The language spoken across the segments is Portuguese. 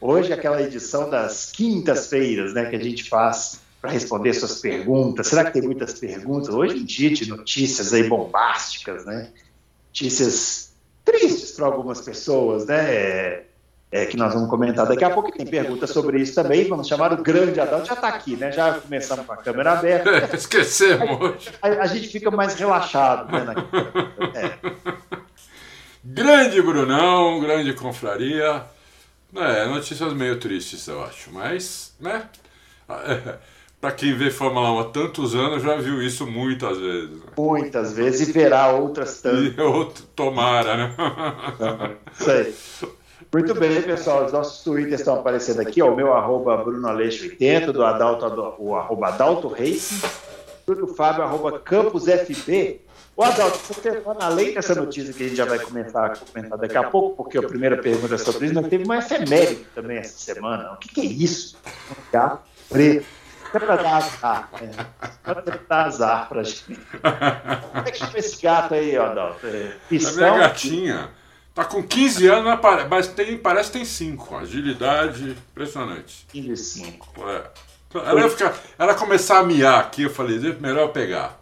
Hoje é aquela edição das quintas-feiras, né, que a gente faz para responder suas perguntas. Será que tem muitas perguntas? Hoje em dia de notícias aí bombásticas, né? Notícias tristes para algumas pessoas, né? É, que nós vamos comentar daqui a pouco. Tem perguntas sobre isso também. Vamos chamar o grande Adalto. Já está aqui, né? Já começamos com a câmera aberta. Esquecemos. A, a, gente fica mais relaxado, né? É. Grande Brunão, grande confraria. É, notícias meio tristes, eu acho. Mas, né? Para quem vê Fórmula 1 há tantos anos, já viu isso muitas vezes. Né? Muitas vezes e verá outras tantas. E outro, tomara, né? Isso aí. Muito bem, pessoal. Os nossos twitters estão aparecendo aqui. Ó, o meu arroba Bruno Aleixo 80, do Adalto, o arroba Adalto Racing, do Fábio, arroba Campos FB. O Adalto, você além dessa notícia que a gente já vai começar a comentar daqui a pouco, porque a primeira pergunta é sobre isso, mas teve uma efeméride também essa semana. O que, que é isso? Um gato preto. É para dar azar. É. Para dar azar para gente. Como é que chama esse gato aí, Adalto? É, a minha gatinha. Tá com 15 anos, mas tem, parece que tem 5. Agilidade impressionante. 15 e 5. É. Ela, ia ficar, ela começar a miar aqui, eu falei, melhor eu pegar.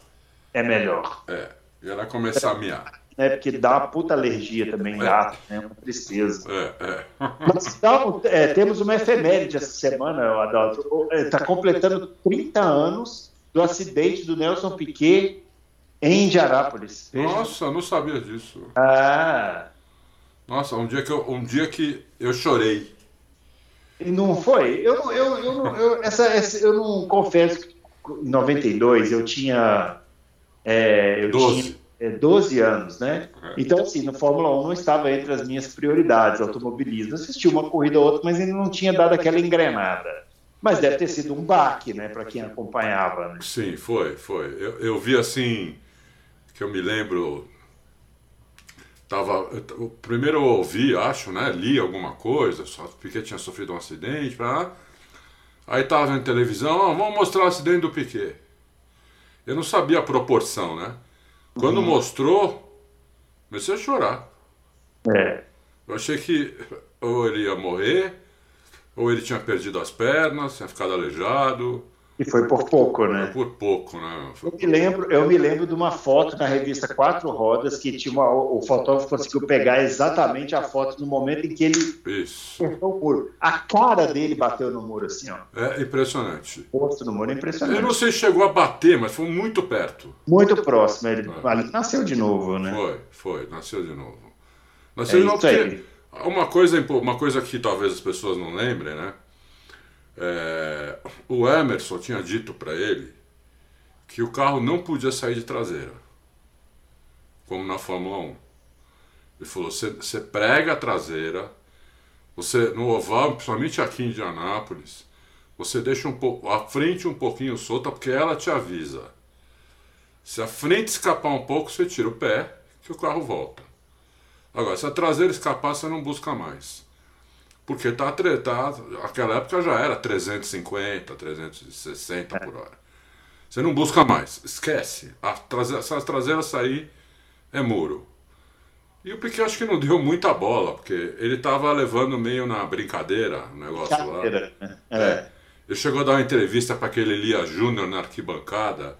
É melhor. É. E ela começar a miar. É, porque dá uma puta alergia também, é. gato, né? Uma tristeza. É, é. Mas então, é, temos uma efeméride essa semana, Adalto. Está completando 30 anos do acidente do Nelson Piquet em Indianápolis. Nossa, não sabia disso. Ah. Nossa, um dia que eu, um dia que eu chorei. Não foi? Eu, eu, eu, eu, essa, essa, eu não confesso que em 92 eu tinha. É, eu 12. tinha é, 12 anos, né? É. Então, assim, no Fórmula 1 não estava entre as minhas prioridades, automobilismo. Assisti uma corrida ou outra, mas ainda não tinha dado aquela engrenada. Mas deve ter sido um baque, né, para quem acompanhava. Né? Sim, foi, foi. Eu, eu vi assim, que eu me lembro tava eu, primeiro eu ouvi acho né li alguma coisa só Piquet tinha sofrido um acidente pra... aí tava vendo televisão oh, vamos mostrar o acidente do Piquet eu não sabia a proporção né quando uhum. mostrou comecei a chorar é. eu achei que ou ele ia morrer ou ele tinha perdido as pernas tinha ficado aleijado e foi por pouco, né? Foi por pouco, né? Foi eu, me lembro, eu me lembro de uma foto na revista Quatro Rodas que tinha uma, o fotógrafo conseguiu pegar exatamente a foto no momento em que ele Isso. o muro. A cara dele bateu no muro assim, ó. É impressionante. O rosto no muro é impressionante. Eu não sei se chegou a bater, mas foi muito perto. Muito próximo. Ele é. nasceu de novo, né? Foi, foi, nasceu de novo. Nasceu é de novo porque uma coisa, uma coisa que talvez as pessoas não lembrem, né? É, o Emerson tinha dito para ele que o carro não podia sair de traseira, como na Fórmula 1. Ele falou: você prega a traseira, você no oval, principalmente aqui em Indianápolis, você deixa um pouco a frente um pouquinho solta porque ela te avisa. Se a frente escapar um pouco, você tira o pé que o carro volta. Agora, se a traseira escapar, você não busca mais. Porque tá, tá, aquela época já era 350, 360 por hora. Você não busca mais, esquece. A traseira, se a traseira sair, é muro. E o Piquet acho que não deu muita bola, porque ele tava levando meio na brincadeira o negócio lá. Né? É. é. Ele chegou a dar uma entrevista para aquele Elia Júnior na arquibancada,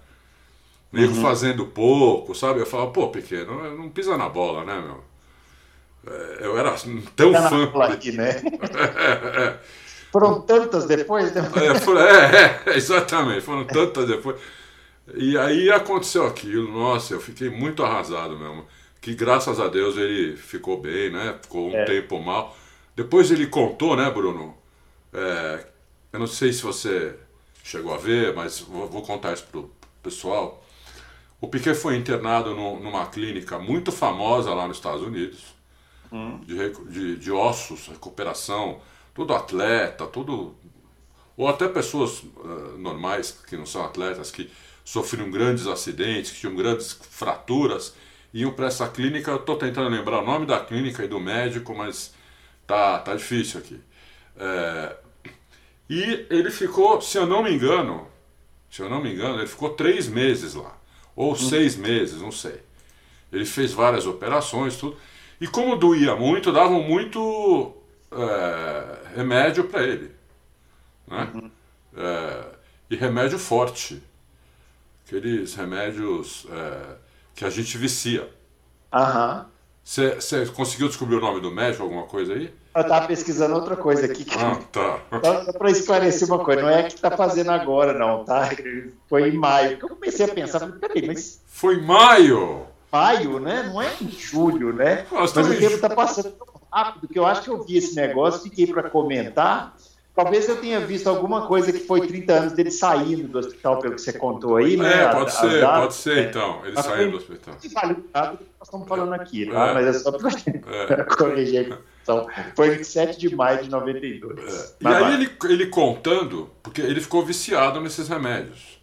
meio uhum. fazendo pouco, sabe? Eu falava, pô, Piquet, não, não pisa na bola, né, meu? É, eu era tão tá fã. Aqui, né? Foram tantas depois, né? É, é, exatamente, foram tantas depois. E aí aconteceu aquilo, nossa, eu fiquei muito arrasado mesmo. Que graças a Deus ele ficou bem, né? Ficou um é. tempo mal. Depois ele contou, né, Bruno? É, eu não sei se você chegou a ver, mas vou, vou contar isso pro pessoal. O Piquet foi internado no, numa clínica muito famosa lá nos Estados Unidos hum. de, de, de, ossos, recuperação todo atleta, todo. Ou até pessoas uh, normais que não são atletas, que sofriam grandes acidentes, que tinham grandes fraturas, iam para essa clínica. Eu estou tentando lembrar o nome da clínica e do médico, mas tá, tá difícil aqui. É, e ele ficou, se eu não me engano, se eu não me engano, ele ficou três meses lá. Ou hum. seis meses, não sei. Ele fez várias operações, tudo. E como doía muito, davam muito é, remédio para ele. Né? Uhum. É, e remédio forte. Aqueles remédios é, que a gente vicia. Aham. Você conseguiu descobrir o nome do médico, alguma coisa aí? Eu estava pesquisando outra coisa aqui. Ah, tá. Só para esclarecer uma coisa, não é que está fazendo agora, não, tá? Foi em maio. Eu comecei a pensar, peraí, mas. Foi em maio? Maio, né? Não é em julho, né? Nossa, mas o tempo está passando tão rápido que eu acho que eu vi esse negócio, fiquei para comentar. Talvez eu tenha visto alguma coisa que foi 30 anos dele saindo do hospital, pelo que você contou aí, né? É, pode a, ser, a pode ser então. Ele saiu do hospital. Vale o que nós estamos falando aqui, tá? É. Mas é só para é. corrigir então, foi 27 de maio de 92. É. E aí ele, ele contando, porque ele ficou viciado nesses remédios,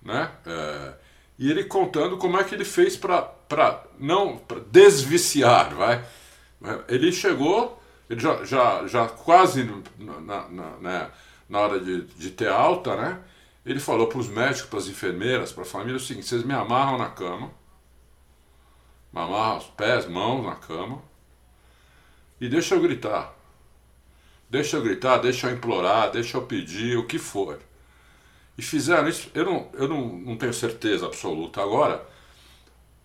né? É, e ele contando como é que ele fez para não pra desviciar, vai? Ele chegou ele já, já, já quase na, na, né, na hora de, de ter alta, né? Ele falou para os médicos, para as enfermeiras, para a família o seguinte: vocês me amarram na cama, me amarram os pés, mãos na cama, e deixa eu gritar. Deixa eu gritar, deixa eu implorar, deixa eu pedir, o que for. E fizeram isso, eu não, eu não, não tenho certeza absoluta agora,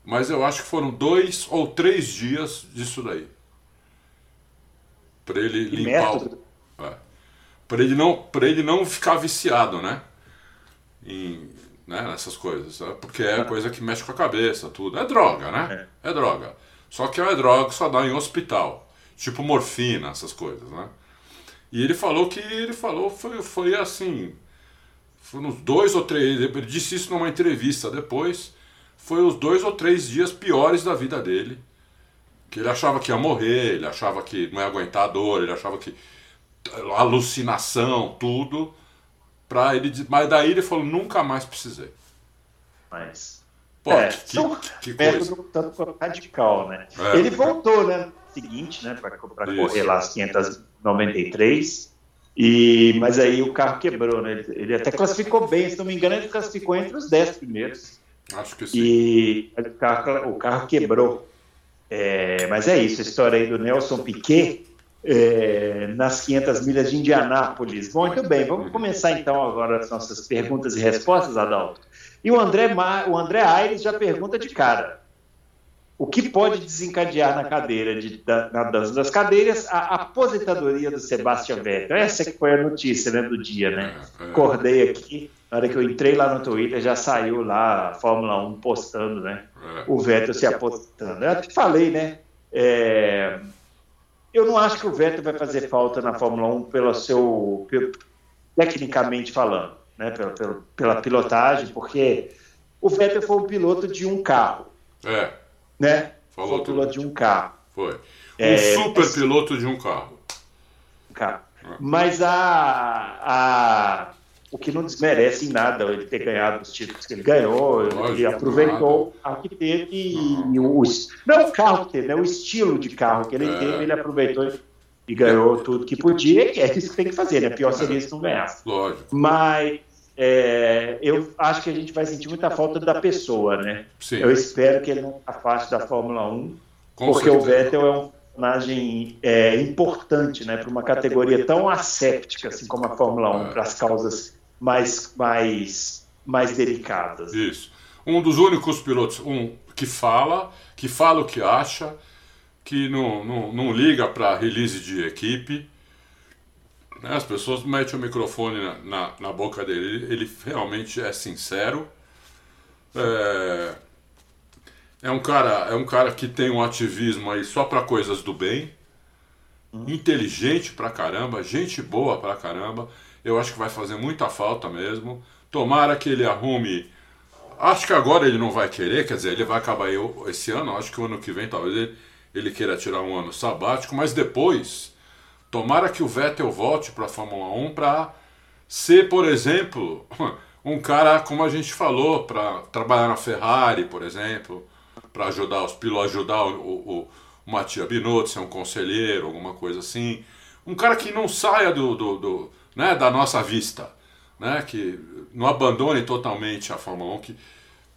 mas eu acho que foram dois ou três dias disso daí. Para ele que limpar o, é, para ele não ele não ficar viciado né? Em né, nessas coisas né? porque é coisa que mexe com a cabeça tudo. É droga né? É, é droga. Só que é droga que só dá em hospital. Tipo morfina essas coisas né? E ele falou que ele falou foi foi assim foi uns dois ou três ele disse isso numa entrevista depois foi os dois ou três dias piores da vida dele que ele achava que ia morrer, ele achava que não ia aguentar a dor, ele achava que alucinação, tudo. Pra ele, mas daí ele falou, nunca mais precisei. Mas. Pô, é, que, são que, que coisa. tanto radical, né? É. Ele voltou, né? Seguinte, né? Para correr lá as 593. E, mas aí o carro quebrou, né? Ele, ele, até classificou bem, se não me engano, ele classificou entre os 10 primeiros. Acho que sim. E o carro, o carro quebrou. É, mas é isso, a história aí do Nelson Piquet é, nas 500 milhas de Indianápolis. Bom, muito bem, vamos começar então agora as nossas perguntas e respostas, Adalto. E o André, o André Aires já pergunta de cara. O que pode desencadear na cadeira de, da, na dança das cadeiras a aposentadoria do Sebastian Vettel? Essa que foi a notícia né, do dia, né? Acordei aqui, na hora que eu entrei lá no Twitter, já saiu lá a Fórmula 1 postando, né? O Vettel se aposentando. Eu até falei, né? É... Eu não acho que o Vettel vai fazer falta na Fórmula 1 pelo seu. Pelo, tecnicamente falando, né? Pela, pela, pela, pilotagem, porque o Vettel foi um piloto de um carro. É. Né? Falou foi piloto de um carro. Foi. Um é, super piloto de um carro. Um carro. É. Mas a, a o que não desmerece em nada ele ter ganhado os títulos que ele ganhou, Lógico, ele aproveitou o que teve e o, não o carro que teve, né, o estilo de carro que ele é. teve, ele aproveitou e ganhou tudo que podia, e é isso que tem que fazer, né? Pior seria se não ganhasse. Lógico. Mas é, eu acho que a gente vai sentir muita falta da pessoa, né? Sim. Eu espero que ele não afaste da Fórmula 1, Com porque certeza. o Vettel é um personagem é, importante, né? Para uma categoria tão asséptica assim como a Fórmula 1, é. para as causas mais, mais, mais delicadas. Isso. Um dos únicos pilotos um, que fala, que fala o que acha, que não, não, não liga para release de equipe. Né? As pessoas metem o microfone na, na, na boca dele, ele, ele realmente é sincero. É, é um cara é um cara que tem um ativismo aí só para coisas do bem, inteligente pra caramba, gente boa pra caramba. Eu acho que vai fazer muita falta mesmo. Tomara que ele arrume. Acho que agora ele não vai querer, quer dizer, ele vai acabar esse ano. Acho que o ano que vem talvez ele, ele queira tirar um ano sabático, mas depois Tomara que o Vettel volte para a Fórmula 1 para ser, por exemplo, um cara, como a gente falou, para trabalhar na Ferrari, por exemplo, para ajudar os pilotos, ajudar o, o, o Mattia Binotto, ser um conselheiro, alguma coisa assim. Um cara que não saia do, do, do né, da nossa vista, né, que não abandone totalmente a Fórmula 1, que,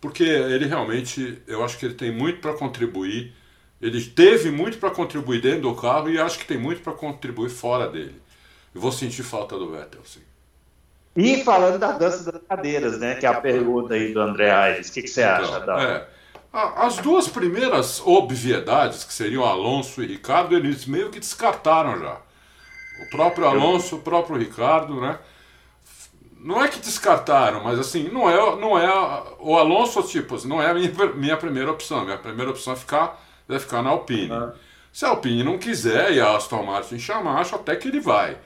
porque ele realmente, eu acho que ele tem muito para contribuir. Ele teve muito para contribuir dentro do carro e acho que tem muito para contribuir fora dele. Eu vou sentir falta do Vettel, sim. E falando da dança das cadeiras, né? Que é a pergunta aí do André Aires. O que, que você então, acha, Dal? É, as duas primeiras obviedades, que seriam Alonso e Ricardo, eles meio que descartaram já. O próprio Alonso, o próprio Ricardo, né? Não é que descartaram, mas assim, não é, não é o Alonso, tipo, não é a minha, minha primeira opção. Minha primeira opção é ficar, é ficar na Alpine. Uhum. Se a Alpine não quiser e a Aston Martin chamar, acho até que ele vai.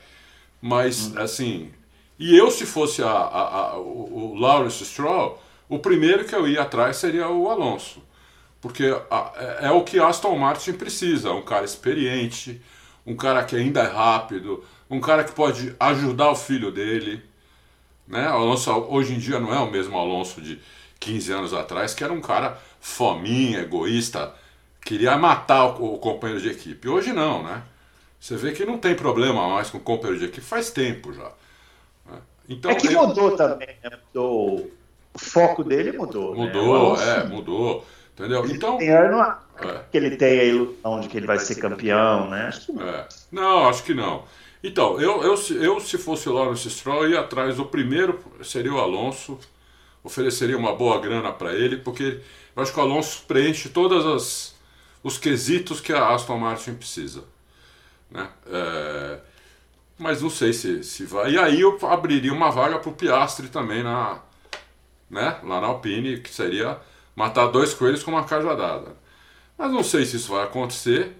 Mas, uhum. assim, e eu, se fosse a, a, a, o, Lawrence Stroll, o primeiro que eu ia atrás seria o Alonso. Porque é, é o que Aston Martin precisa, um cara experiente, um cara que ainda é rápido, um cara que pode ajudar o filho dele. Né? O Alonso hoje em dia não é o mesmo Alonso de 15 anos atrás, que era um cara fominha, egoísta, queria matar o, o companheiro de equipe. Hoje não, né? Você vê que não tem problema mais com o companheiro de equipe faz tempo já. Então, é que eu... mudou também, né? Mudou. O foco dele mudou. Né? Mudou, né? é, mudou. Entendeu? Então. Tem, não é. que ele tem a ilusão de que ele vai ser campeão, né? Acho não. É. Não, acho que não. Então, eu, eu, eu se fosse o Lawrence Stroll, ia atrás do primeiro, seria o Alonso, ofereceria uma boa grana para ele, porque eu acho que o Alonso preenche todas as os quesitos que a Aston Martin precisa. Né? É, mas não sei se, se vai. E aí eu abriria uma vaga para o Piastre também na, né, lá na Alpine, que seria matar dois coelhos com uma cajadada. Mas não sei se isso vai acontecer.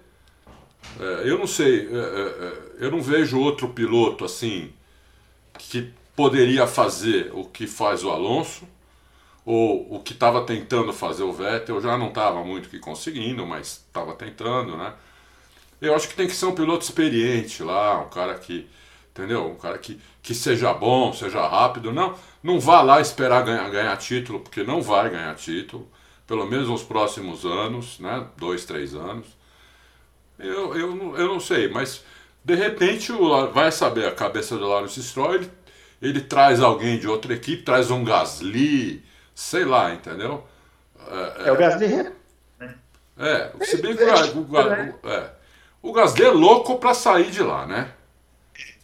É, eu não sei, é, é, é, eu não vejo outro piloto assim que poderia fazer o que faz o Alonso ou o que estava tentando fazer o Vettel. Já não estava muito que conseguindo, mas estava tentando, né? Eu acho que tem que ser um piloto experiente lá, um cara que, entendeu? Um cara que, que seja bom, seja rápido. Não, não vá lá esperar ganhar, ganhar título, porque não vai ganhar título, pelo menos nos próximos anos, né? Dois, três anos. Eu, eu, eu não sei, mas de repente o, vai saber a cabeça do Lawrence Stroll, ele, ele traz alguém de outra equipe, traz um Gasly, sei lá, entendeu? É, é o Gasly. Né? É, se bem que o, o, o, é, o Gasly é louco para sair de lá, né?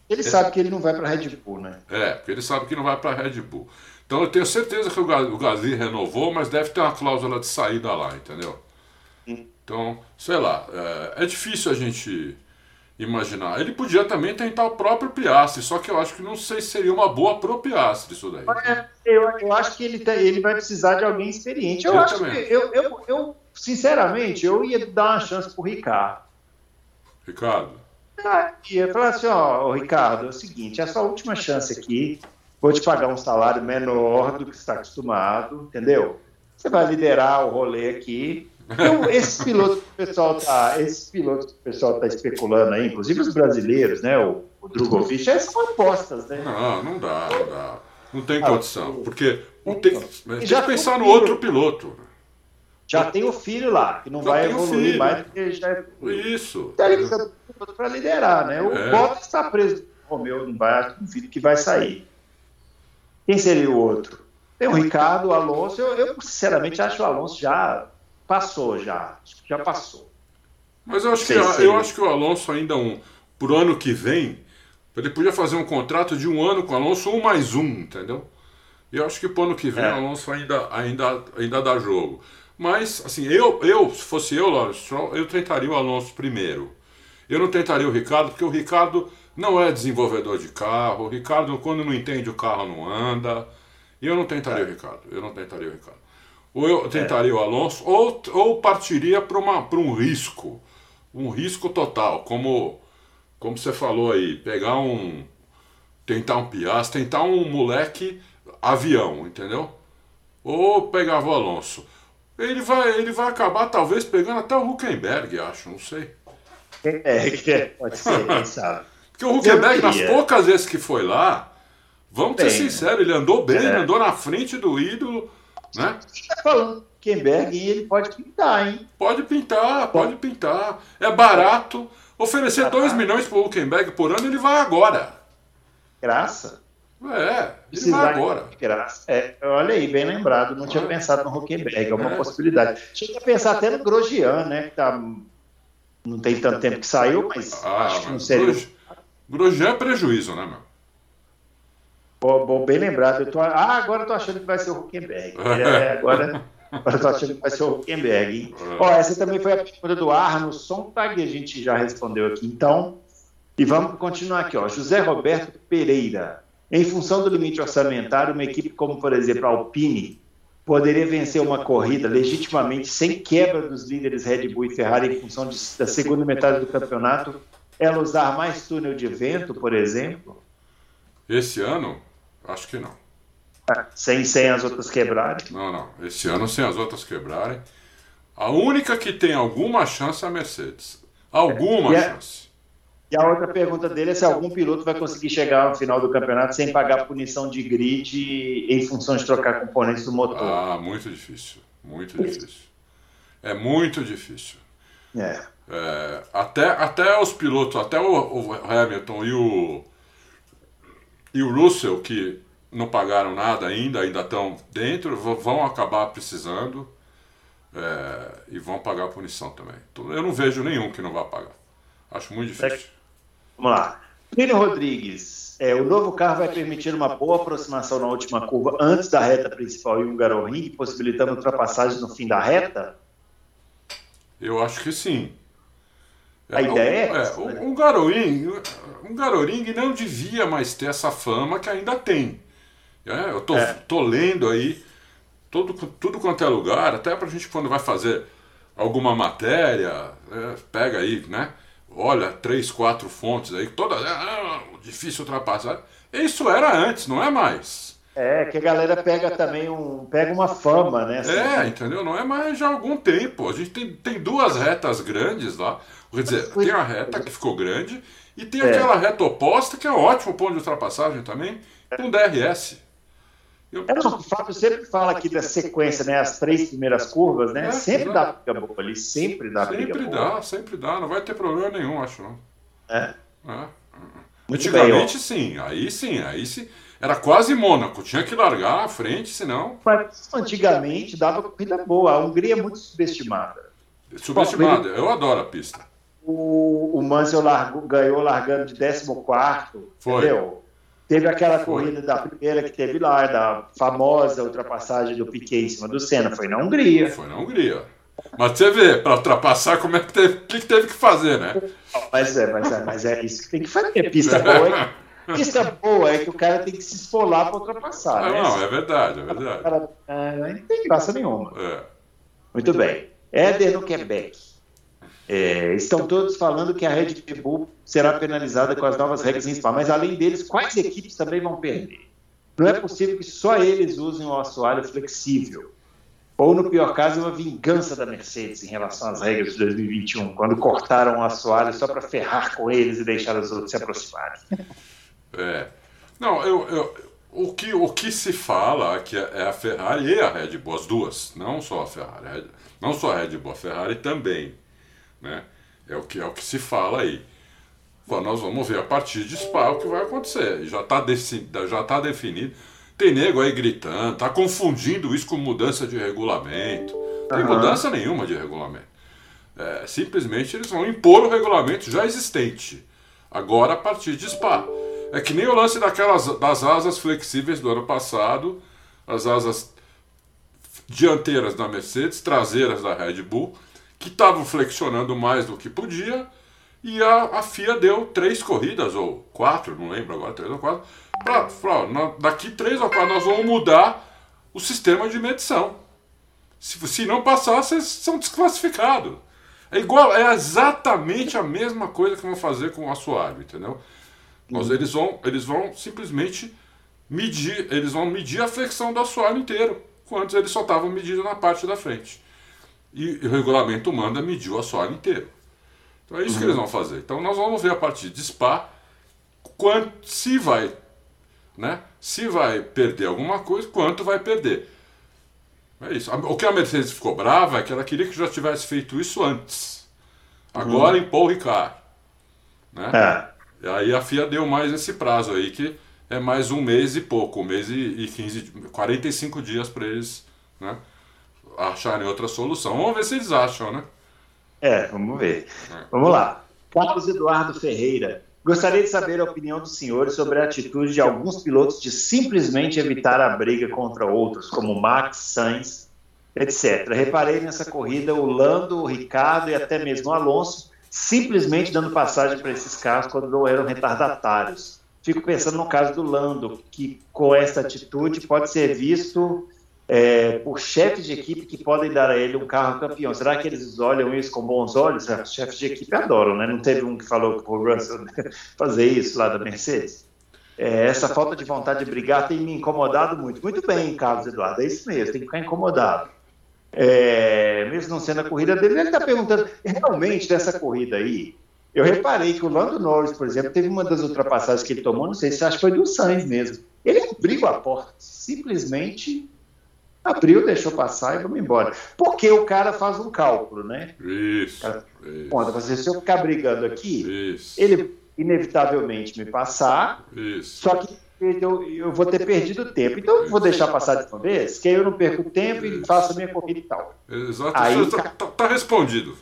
Ele sabe que ele não vai para Red Bull, né? É, porque ele sabe que não vai para Red Bull. Então eu tenho certeza que o Gasly renovou, mas deve ter uma cláusula de saída lá, entendeu? Então, sei lá, é, é, difícil a gente imaginar. Ele podia também tentar o próprio Piastri, só que eu acho que não sei se seria uma boa pro Piastri isso daí. Eu, eu acho que ele, ele vai precisar de alguém experiente. Eu, eu acho também. que, eu, eu, eu, sinceramente, eu ia dar uma chance pro Ricardo. Ricardo? Ah, ia falar assim, ó, Ricardo, é o seguinte, é a sua última chance aqui, vou te pagar um salário menor do que você está acostumado, entendeu? Você vai liderar o rolê aqui. Então, esses pilotos que o pessoal tá, esses pilotos que o pessoal tá especulando aí, inclusive os brasileiros, né, o, o Drogovic, essas são apostas, né? Não, não dá, não dá. Não tem ah, condição, porque tem, tem, tem que pensar no outro piloto. Já tem o filho lá, que não já vai evoluir mais porque já é. Isso. Então ele precisa para liderar, né? O é. Bottas está preso. O Romeu não vai, um filho que vai sair. Quem seria o outro? Tem o Ricardo, o Alonso. Eu, eu sinceramente acho o Alonso já passou, já. Já passou. Mas eu acho, que, eu acho que o Alonso ainda um, pro ano que vem, ele podia fazer um contrato de um ano com o Alonso, um mais um, entendeu? E eu acho que pro ano que vem é. o Alonso ainda, ainda, ainda dá jogo. Mas, assim, eu, eu se fosse eu, Lawrence Stroll, eu tentaria o Alonso primeiro. Eu não tentaria o Ricardo, porque o Ricardo não é desenvolvedor de carro. O Ricardo, quando não entende o carro, não anda. E eu não tentaria é. o Ricardo. Eu não tentaria o Ricardo. Ou eu tentaria é. o Alonso, ou, ou partiria para um risco. Um risco total. Como, como você falou aí, pegar um. Tentar um Piastri, tentar um moleque avião, entendeu? Ou pegava o Alonso. Ele vai, ele vai acabar talvez pegando até o Huckenberg, acho, não sei. É, é pode ser, quem sabe. Porque o Huckenberg, nas poucas vezes que foi lá, vamos bem, ser sinceros, ele andou bem, é. ele andou na frente do ídolo, né? Tá falando Huckenberg e ele pode pintar, hein? Pode pintar, pode pintar. É barato. Oferecer 2 milhões para o Huckenberg por ano, ele vai agora. Graça. É, ele vai agora. Graça. É, olha aí, bem lembrado. Não tinha pensado no Huckenberg, é uma é. possibilidade. Tinha que pensar até no Grosjean, né? Que tá, não tem tanto tempo que saiu, mas ah, acho que não seria. Grosjean é prejuízo, né, meu? Bom, bom, bem lembrado. Eu tô, ah, agora eu tô achando que vai ser o Huckenberg. É, agora, agora eu tô achando que vai ser o Huckenberg. É. Ó, essa também foi a pergunta do Arno Sontag, a gente já respondeu aqui. Então, e vamos continuar aqui. Ó. José Roberto Pereira. Em função do limite orçamentário, uma equipe como, por exemplo, a Alpine poderia vencer uma corrida legitimamente sem quebra dos líderes Red Bull e Ferrari em função de, da segunda metade do campeonato? Ela usar mais túnel de vento, por exemplo? Esse ano, acho que não. Ah, sem, sem as outras quebrarem? Não, não. Esse ano, sem as outras quebrarem. A única que tem alguma chance é a Mercedes. Alguma é, chance. E a outra pergunta dele é se algum piloto vai conseguir chegar ao final do campeonato sem pagar punição de grid em função de trocar componentes do motor. Ah, muito difícil. Muito difícil. É muito difícil. É. é até, até os pilotos, até o, o, Hamilton e o, e o Russell, que não pagaram nada ainda, ainda estão dentro, vão acabar precisando é, e vão pagar a punição também. Eu não vejo nenhum que não vá pagar. Acho muito difícil. Vamos lá. Plínio Rodrigues, é, o novo carro vai permitir uma boa aproximação na última curva antes da reta principal e um Garoring, possibilitando ultrapassagem no fim da reta? Eu acho que sim. A é, ideia é, essa, é né? um, Garoring, um Garoring não devia mais ter essa fama que ainda tem. É, eu tô, é. tô lendo aí todo, tudo quanto é lugar, até pra gente quando vai fazer alguma matéria, é, pega aí, né? olha, três, quatro fontes aí, todas. Ah, difícil ultrapassar. Isso era antes, não é mais. É, que a galera pega também um. pega uma fama, né? Assim, é, entendeu? Não é mais já há algum tempo. A gente tem, tem duas retas grandes lá. Quer dizer, tem a reta que ficou grande e tem é. aquela reta oposta, que é ótimo ponto de ultrapassagem também, com DRS. Eu... É, não, o Fábio sempre fala aqui da sequência, né? As três primeiras curvas, né? É, sempre dá briga boa ali, sempre dá sempre briga boa. Sempre dá, sempre dá. Não vai ter problema nenhum, acho não. É. é. Antigamente bem, sim, aí sim, aí sim. Era quase Mônaco, tinha que largar à frente, senão. Mas antigamente dava corrida boa. A Hungria é muito subestimada. Subestimada, eu adoro a pista. O, o Mansell largou, ganhou largando de 14, Foi. entendeu? Teve aquela corrida da primeira que teve lá, da famosa ultrapassagem do Piquet em cima do Senna, foi na Hungria. Foi na Hungria. Mas você vê, para ultrapassar, como é que teve, que, teve que fazer, né? Mas é, mas é, mas é isso que tem que fazer. Pista boa é, pista boa é que o cara tem que se esfolar para ultrapassar. Não, né? não, é verdade, é verdade. Cara, é, não tem graça nenhuma. É. Muito bem. Éder no Quebec. É, estão todos falando que a Red Bull será penalizada com as novas regras em Spa, mas além deles, quais equipes também vão perder? Não é possível que só eles usem o assoalho flexível. Ou, no pior caso, uma vingança da Mercedes em relação às regras de 2021, quando cortaram o assoalho só para ferrar com eles e deixar os outros se aproximarem. É. Não, eu, eu, o, que, o que se fala é que é a Ferrari e a Red Bull, as duas, não só a Ferrari, não só a Red Bull, a Ferrari também né? É o que, é o que se fala aí. Bom, nós vamos ver a partir de Spa o que vai acontecer. Já está já tá definido. Tem nego aí gritando, está confundindo isso com mudança de regulamento. Não tem uhum. mudança nenhuma de regulamento. É, simplesmente eles vão impor o regulamento já existente. Agora a partir de Spa. É que nem o lance daquelas das asas flexíveis do ano passado, as asas dianteiras da Mercedes, traseiras da Red Bull, que estavam flexionando mais do que podia, e a, a FIA deu três corridas, ou quatro, não lembro agora, três ou quatro, para daqui três ou quatro nós vamos mudar o sistema de medição. Se, se não passar, vocês são desclassificados. É igual, é exatamente a mesma coisa que vão fazer com o assoalho, entendeu? Mas eles vão, eles vão simplesmente medir, eles vão medir a flexão do assoalho inteiro, quando eles só estavam medindo na parte da frente. E o regulamento manda medir o assoalho inteiro. Então é isso uhum. que eles vão fazer. Então nós vamos ver a partir de Spa quanto, se vai, né? Se vai perder alguma coisa, quanto vai perder. É isso. O que a Mercedes ficou brava é que ela queria que já tivesse feito isso antes. Agora uhum. em Paul Ricard. Né? É. E aí a FIA deu mais esse prazo aí, que é mais um mês e pouco, um mês e, e 15, 45 dias para eles né, acharem outra solução. Vamos ver se eles acham, né? É, vamos ver. É. Vamos lá. Carlos Eduardo Ferreira. Gostaria de saber a opinião dos senhores sobre a atitude de alguns pilotos de simplesmente evitar a briga contra outros, como Max, Sainz, etc. Reparei nessa corrida o Lando, o Ricardo e até mesmo o Alonso simplesmente dando passagem para esses carros quando eram retardatários. Fico pensando no caso do Lando, que com essa atitude pode ser visto é, por chefes de equipe que podem dar a ele um carro campeão. Será que eles olham isso com bons olhos? Os chefes de equipe adoram, né? Não teve um que falou com o Russell fazer isso lá da Mercedes? É, essa falta de vontade de brigar tem me incomodado muito. Muito bem, Carlos Eduardo, é isso mesmo, tem que ficar incomodado. É, mesmo não sendo a corrida dele, ele está perguntando, realmente nessa corrida aí, eu reparei que o Lando Norris, por exemplo, teve uma das ultrapassagens que ele tomou, não sei se acho que foi do Sainz mesmo. Ele abriu a porta, simplesmente abriu, deixou passar e vamos embora. Porque o cara faz um cálculo, né? Isso. Cara, isso. Conta, você, se eu ficar brigando aqui, isso. ele inevitavelmente me passar, isso. só que eu, eu vou ter perdido tempo. Então eu vou deixar passar de uma vez, que aí eu não perco tempo e faço a minha corrida e tal. Exato, aí, está tá, tá respondido.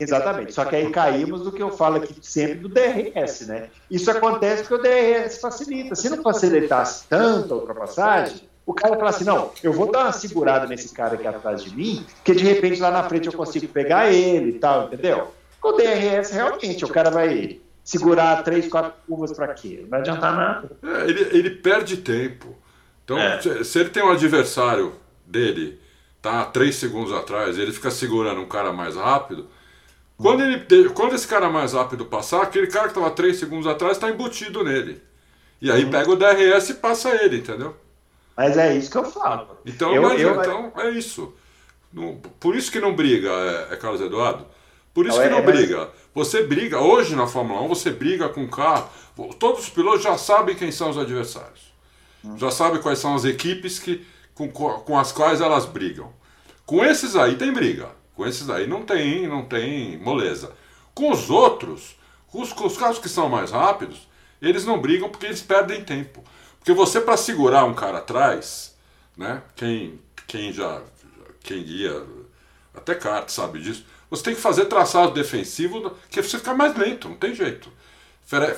Exatamente. Só que aí caímos do que eu falo aqui sempre do DRS, né? Isso acontece porque o DRS facilita. Se não facilitasse tanto a ultrapassagem, o cara fala assim: não, eu vou dar uma segurada nesse cara aqui atrás de mim, que de repente lá na frente eu consigo pegar ele e tal, entendeu? Com o DRS, realmente, o cara vai segurar três, quatro curvas para quê? Não vai adiantar nada. É, ele, ele perde tempo. Então, é. se, ele tem um adversário dele, tá três segundos atrás, ele fica segurando um cara mais rápido. Quando, ele, quando esse cara mais rápido passar, aquele cara que estava três segundos atrás está embutido nele. E aí uhum. pega o DRS e passa ele, entendeu? Mas é isso que eu falo. Então, eu, mas, eu, então é isso. Não, por isso que não briga, é, é Carlos Eduardo. Por isso não, que não é, briga. Mas... Você briga, hoje na Fórmula 1, você briga com o carro. Todos os pilotos já sabem quem são os adversários. Hum. Já sabem quais são as equipes que, com, com as quais elas brigam. Com esses aí tem briga. Com esses aí não tem, não tem moleza. Com os outros, os, os carros que são mais rápidos, eles não brigam porque eles perdem tempo. Porque você, para segurar um cara atrás, né? Quem, quem já. Quem guia, até kart sabe disso. Você tem que fazer traçado defensivo que você fica mais lento, não tem jeito.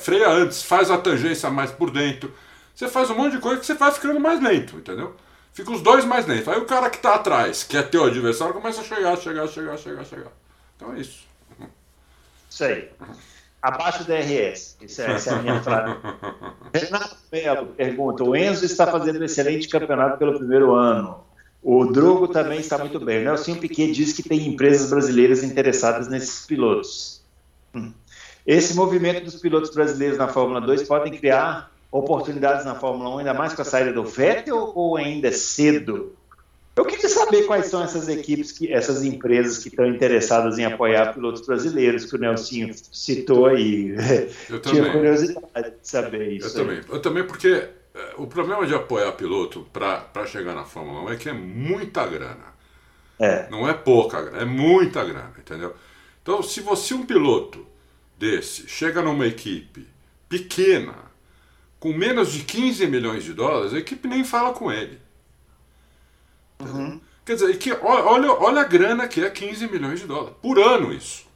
Freia antes, faz a tangência mais por dentro. Você faz um monte de coisa que você vai ficando mais lento, entendeu? Fica os dois mais lentos. Aí o cara que está atrás, que é teu adversário, começa a chegar, chegar, chegar, chegar, chegar. Então é isso. Isso aí. Abaixo do RS. É, essa é a minha frase. Renato Melo pergunta: o Enzo está fazendo um excelente campeonato pelo primeiro ano. O Drogo também está muito bem. O Nelson Piquet diz que tem empresas brasileiras interessadas nesses pilotos. Hum. Esse movimento dos pilotos brasileiros na Fórmula 2 podem criar oportunidades na Fórmula 1, ainda mais com a saída do Vettel, ou ainda é cedo eu queria saber quais são essas equipes, que, essas empresas que estão interessadas em apoiar pilotos brasileiros, que o Nelsinho citou aí. Eu Tinha também. curiosidade de saber isso. Eu aí. também. Eu também, porque eh, o problema de apoiar piloto para chegar na Fórmula 1 é que é muita grana. É. Não é pouca grana, é muita grana, entendeu? Então, se você, um piloto desse, chega numa equipe pequena, com menos de 15 milhões de dólares, a equipe nem fala com ele. Uhum. Quer dizer, que, olha, olha a grana que é 15 milhões de dólares. Por ano isso.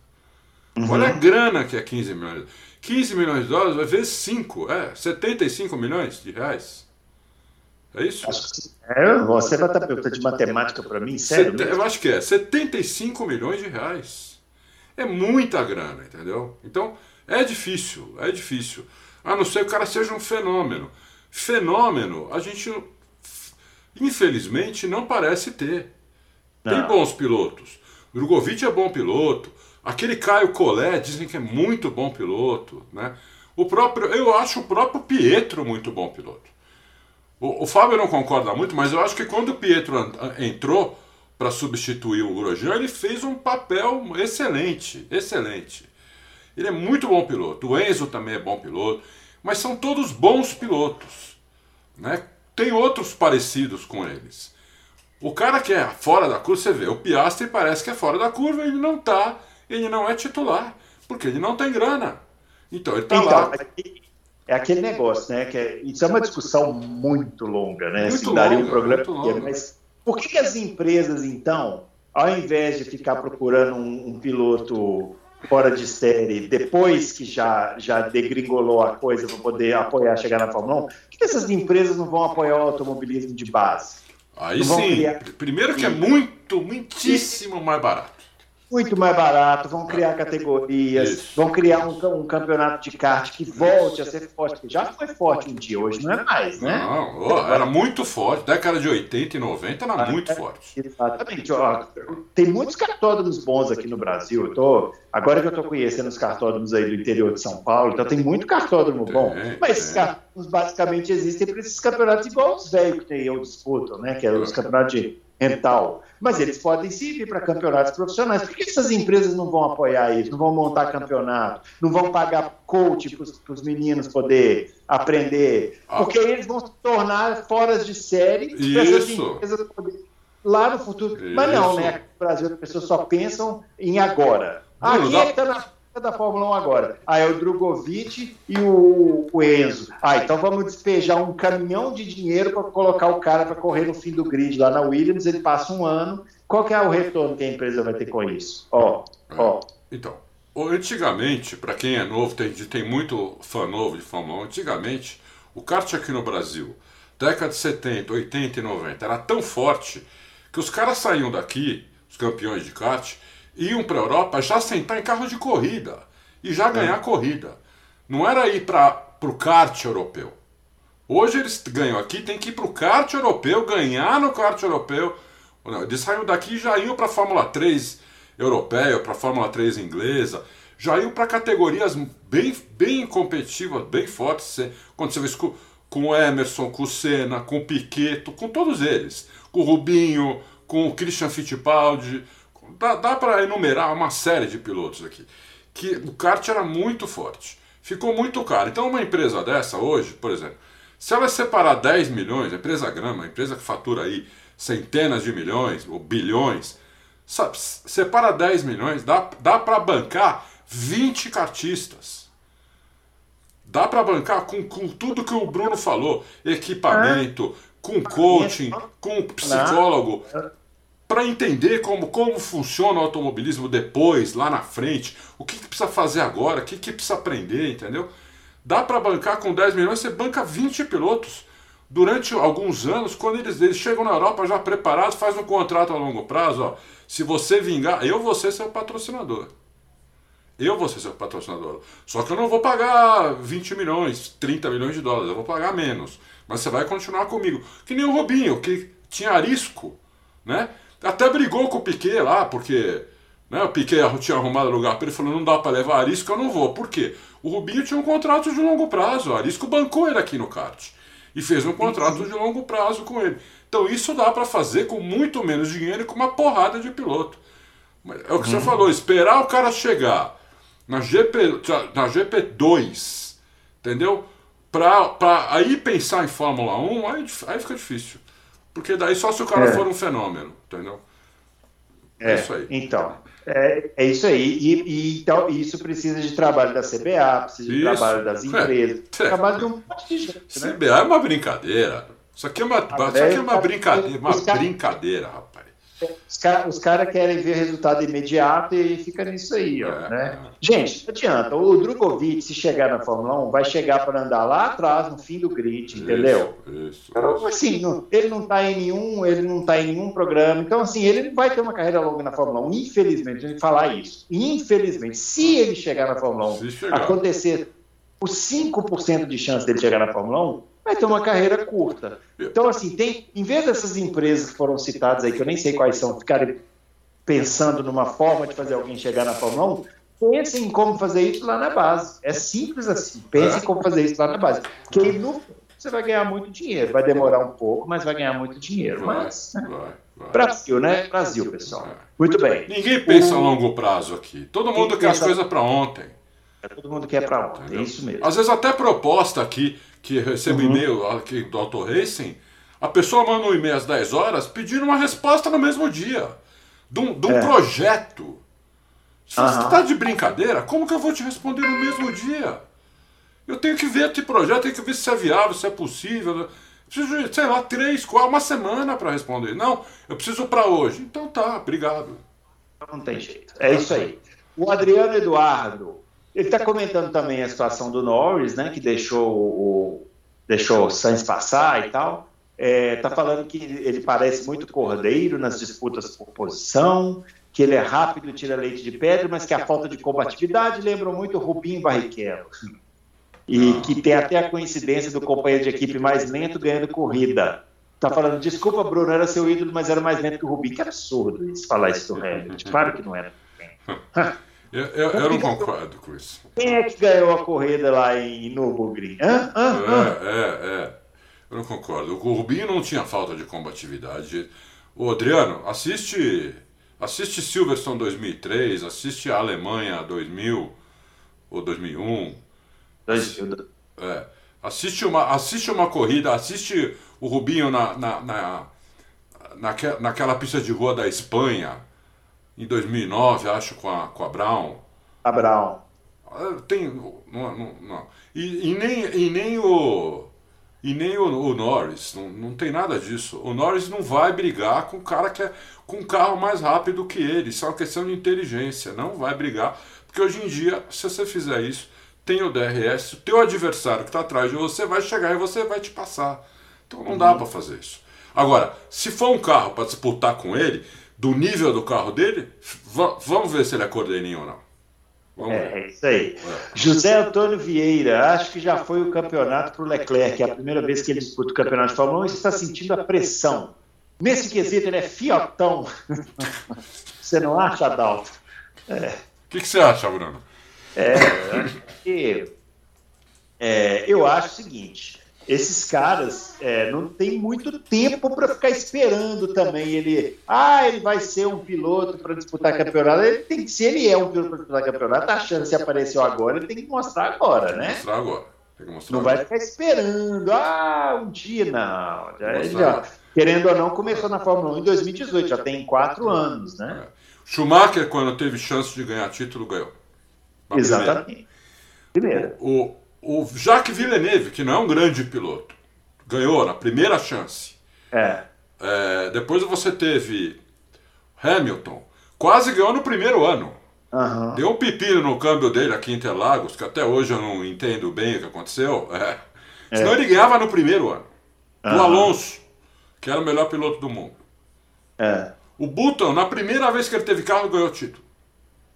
Uhum. Olha a grana que é 15 milhões de dólares. 15 milhões de dólares vai vezes 5, é, 75 milhões de reais. É isso? É, você vai estar perguntando de matemática para mim, sério? eu acho que é, 75 milhões de reais. É muita grana, entendeu? Então, é difícil, é difícil. A não ser que o cara seja um fenômeno. Fenômeno, a gente Infelizmente, não parece ter. Tem não. bons pilotos. Drogovic é bom piloto. Aquele Caio Collet dizem que é muito bom piloto. Né? O próprio, eu acho o próprio Pietro muito bom piloto. O, o Fábio não concorda muito, mas eu acho que quando o Pietro entrou para substituir o Grosjean, ele fez um papel excelente, excelente. Ele é muito bom piloto. O Enzo também é bom piloto. mas são todos bons pilotos. Né? Tem outros parecidos com eles. O cara que é fora da curva, você vê, o Piastri parece que é fora da curva, ele não tá, ele não é titular, porque ele não tem grana. Então ele tá então, lá. É aquele negócio, né? Que é, isso é uma discussão muito longa, né? Muito assim, daria um programa inteiro, mas por que, que, as empresas, então, ao invés de ficar procurando um, um piloto fora de série, depois que já, já degringolou a coisa para poder apoiar, chegar na Fórmula 1, por que essas empresas não vão apoiar o automobilismo de base? Aí sim, criar... primeiro que é muito, muitíssimo mais barato muito mais barato, vão criar categorias, Isso. vão criar um, um, campeonato de kart que volte a ser forte, que já foi forte um dia, hoje não é mais, né? Não, oh, era muito forte, década de 80 e 90 era ah, muito é, forte. Exatamente, ó, tem muitos cartódromos bons aqui no Brasil, eu tô, agora que eu estou conhecendo os cartódromos aí do interior de São Paulo, então tem muito cartódromo bom, mas esses cartódromos basicamente existem para esses campeonatos igual os velhos que tem eu disputam, né, que é os campeonatos de rental. Mas eles podem servir para campeonatos profissionais. Por que essas empresas não vão apoiar isso? Não vão montar campeonato? Não vão pagar coach para os meninos poder aprender? Ah. Porque aí eles vão se tornar fora de série para essas empresas lá no futuro. Isso. Mas não, né? No Brasil as pessoas só pensam em agora. Ah, quem é que está na da Fórmula 1 agora? Ah, é o Drogovic e o, o Enzo. Ah, então vamos despejar um caminhão de dinheiro para colocar o cara para correr no fim do grid lá na Williams. Ele passa um ano. Qual que é o retorno que a empresa vai ter com isso? Ó, ó. Então, antigamente, para quem é novo, tem, tem muito fã novo de Fórmula 1, antigamente, o kart aqui no Brasil, década de 70, 80 e 90, era tão forte que os caras saíam daqui, os campeões de kart, iam para a Europa já sentar em carro de corrida e já ganhar é. corrida. Não era ir para o kart europeu. Hoje eles ganham aqui, tem que ir para o kart europeu, ganhar no kart europeu. Eles saíram daqui e já iam para a Fórmula 3 europeia, para a Fórmula 3 inglesa, já iam para categorias bem, bem competitivas, bem fortes. Quando você vê com, com o Emerson, com o Senna, com o Piqueto, com todos eles, com o Rubinho, com o Christian Fittipaldi, dá, dá para enumerar uma série de pilotos aqui. Que o kart era muito forte. Ficou muito caro. Então, uma empresa dessa hoje, por exemplo, se ela separar 10 milhões, a empresa grama, a empresa que fatura aí centenas de milhões ou bilhões, sabe, separa 10 milhões, dá, dá para bancar 20 kartistas. Dá para bancar com, com tudo que o Bruno falou: equipamento, com coaching, com psicólogo para entender como, como funciona o automobilismo depois, lá na frente, o que, que precisa fazer agora, o que, que precisa aprender, entendeu? Dá para bancar com 10 milhões, você banca 20 pilotos durante alguns anos, quando eles, eles chegam na Europa já preparados, faz um contrato a longo prazo, ó, se você vingar, eu vou ser seu patrocinador. Eu vou ser seu patrocinador. Só que eu não vou pagar 20 milhões, 30 milhões de dólares, eu vou pagar menos. Mas você vai continuar comigo. Que nem o Robinho, que tinha arisco, né? Até brigou com o Piquet lá, porque né, o Piquet tinha arrumado lugar para ele, falou, não dá para levar Arisco, eu não vou. Por quê? O Rubinho tinha um contrato de longo prazo, o Arisco bancou ele aqui no kart. E fez um contrato de longo prazo com ele. Então isso dá para fazer com muito menos dinheiro e com uma porrada de piloto. É o que você uhum. falou, esperar o cara chegar na, GP, na GP2, entendeu? Para aí pensar em Fórmula 1, aí, aí fica difícil. Porque daí só se o cara é. for um fenômeno, entendeu? É, é isso aí. Então, é, é isso aí. E, e, então, isso precisa de trabalho da CBA, precisa de isso. trabalho das é. empresas, é. trabalho de um monte de gente. Né? CBA é uma brincadeira. Isso aqui é uma, isso aqui é uma brincadeira, uma brincadeira, rapaz. Os caras cara querem ver resultado imediato e fica nisso aí, ó, é, né? Gente, não adianta. O Drogovic, se chegar na Fórmula 1, vai chegar para andar lá atrás, no fim do grid, entendeu? Isso, então, assim, não, ele não está em nenhum, ele não tá em nenhum programa. Então, assim, ele não vai ter uma carreira longa na Fórmula 1, infelizmente, a gente falar isso. Infelizmente, se ele chegar na Fórmula 1, acontecer os 5% de chance dele chegar na Fórmula 1, vai ter uma carreira curta. Então, assim, tem, em vez dessas empresas que foram citadas aí, que eu nem sei quais são, ficarem pensando numa forma de fazer alguém chegar na Fórmula 1, pensem em como fazer isso lá na base. É simples assim. Pensem em como fazer isso lá na base. Porque aí no você vai ganhar muito dinheiro. Vai demorar um pouco, mas vai ganhar muito dinheiro. Mas, né? Brasil, né? Brasil, pessoal. Muito bem. Ninguém pensa a longo prazo aqui. Todo mundo quer as coisas para ontem. Todo mundo quer para ontem, é isso mesmo. Às vezes até proposta aqui, que recebo uhum. e-mail aqui do Auto Racing, a pessoa manda um e-mail às 10 horas pedindo uma resposta no mesmo dia. De um, de um é. projeto. Se uhum. você está de brincadeira, como que eu vou te responder no mesmo dia? Eu tenho que ver esse projeto, tenho que ver se é viável, se é possível. Preciso de, sei lá, três, quatro, uma semana para responder. Não, eu preciso para hoje. Então tá, obrigado. Não tem jeito. É isso aí. O Adriano Eduardo, ele está comentando também a situação do Norris, né, que deixou o, deixou o Sainz passar e tal. Está é, tá falando que ele parece muito cordeiro nas disputas por posição, que ele é rápido e tira leite de pedra, mas que a falta de combatividade lembra muito Rubinho Barrichello. E que tem até a coincidência do companheiro de equipe mais lento ganhando corrida. Tá falando, desculpa, Bruno, era seu ídolo, mas era mais lento que o Rubinho. Que absurdo isso, falar isso do Hamilton. Claro que não era. Eu, eu, eu, não concordo com isso. Quem é que ganhou a corrida lá em Nürburgring? Hã? Hã? É, é, é. Eu não concordo. O Rubinho não tinha falta de combatividade. O Adriano, assiste assiste Silverstone 2003, assiste a Alemanha 2000 ou 2001. 2000. É. Assiste uma, assiste uma corrida, assiste o Rubinho na, na, na, naque, naquela pista de rua da Espanha em 2009, acho, com a, com a Brown. A Brown. Ah, tem. Não, não, não. E, e, nem, e nem o. E nem o, o, Norris, não, não tem nada disso. O Norris não vai brigar com o cara que é com um carro mais rápido que ele. Isso é uma questão de inteligência. Não vai brigar. Porque hoje em dia, se você fizer isso, tem o DRS, o teu adversário que está atrás de você vai chegar e você vai te passar. Então não dá para fazer isso. Agora, se for um carro para disputar com ele, do nível do carro dele, vamos ver se ele é cordeirinho ou não. Vamos é, é isso aí. É. José Antônio Vieira, acho que já foi o campeonato para o Leclerc, é a primeira vez que ele disputa o campeonato de Fórmula 1 e está sentindo a pressão. Nesse quesito, ele é fiotão. você não acha, Adalto? O é. que, que, você acha, Bruno? É, eu acho, é, eu acho o seguinte: esses caras é, não tem muito tempo para ficar esperando também ele. Ah, ele vai ser um piloto para disputar campeonato. Ele tem que, se ele é um piloto para disputar campeonato, a chance apareceu agora, ele tem que mostrar agora, né? Mostrar agora. Mostrar não agora. vai ficar esperando. Ah, um dia não. Já, já, querendo ou não, começou na Fórmula 1 em 2018, já tem quatro anos, né? É. Schumacher, quando teve chance de ganhar título, ganhou. Exatamente. Primeira. O, o Jacques Villeneuve, que não é um grande piloto, ganhou na primeira chance. É. é depois você teve Hamilton, quase ganhou no primeiro ano. Uhum. Deu um pepino no câmbio dele aqui em Interlagos, que até hoje eu não entendo bem o que aconteceu. É. é. Senão ele ganhava no primeiro ano. Uhum. Alonso, que era o melhor piloto do mundo. É. O Button, na primeira vez que ele teve carro, ganhou o título.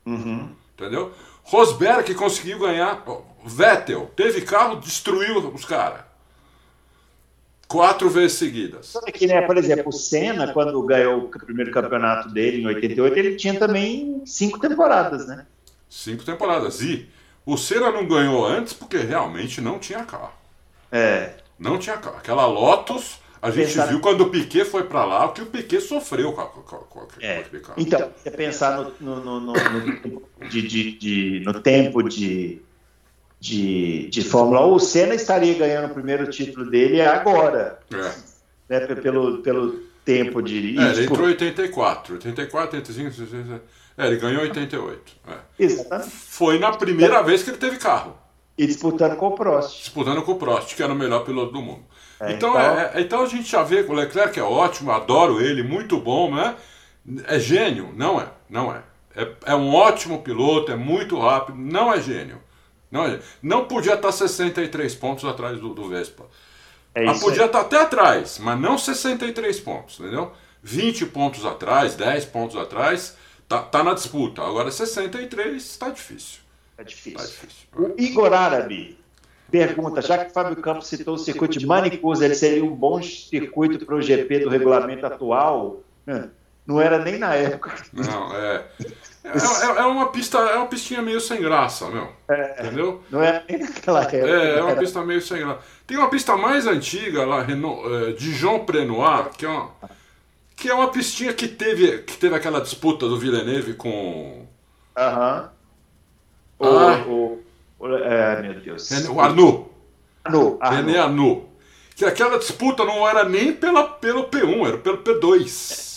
Uhum. Entendeu? Rosberg que conseguiu ganhar. Vettel teve carro, destruiu os caras. Quatro vezes seguidas. Que, né, por exemplo, o Senna, quando ganhou o primeiro campeonato dele em 88, ele tinha também cinco temporadas, né? Cinco temporadas. E o Senna não ganhou antes porque realmente não tinha carro. É. Não tinha carro. Aquela Lotus a gente pensar... viu quando o Piquet foi para lá, o que o Piquet sofreu com, a, com, com, é. aquele carro. Então, você pensar no, no, no, no, de, de, de, no tempo de, de, de Fórmula 1, o Senna estaria ganhando o primeiro título dele agora. É. Né, pelo, pelo tempo de. É, ele entrou em 84, 84, 85, 86. É, ele ganhou em 88. É. Exatamente. Foi na primeira vez que ele teve carro. E disputando com o Prost. Disputando com o Prost, que era o melhor piloto do mundo. É, então, então... É, é, então a gente já vê que o Leclerc é ótimo, adoro ele, muito bom, né? É gênio? Não é, não é. É, é um ótimo piloto, é muito rápido, não é gênio. Não, não podia estar 63 pontos atrás do, do Vespa. É isso podia estar até atrás, mas não 63 pontos, entendeu? 20 pontos atrás, 10 pontos atrás, tá, tá na disputa. Agora 63 está difícil. Tá difícil. Tá difícil. O Igor Árabe pergunta, já que o Fábio Campos citou o circuito de Manicusa, ele seria um bom circuito para o GP do regulamento atual? Não era nem na época. Não, é. É, é, é, uma pista, é uma pistinha meio sem graça, meu. É, entendeu? Não é nem naquela época. É, é uma pista meio sem graça. Tem uma pista mais antiga lá, Renault, é, Dijon Prenoir, que é uma, que é uma pistinha que teve, que teve aquela disputa do Villeneuve com. Aham. Uh -huh. ah, o, É, meu Deus. O Arnu. Arnu. René Arnu. Que aquela disputa não era nem pela, pelo P1, era pelo P2.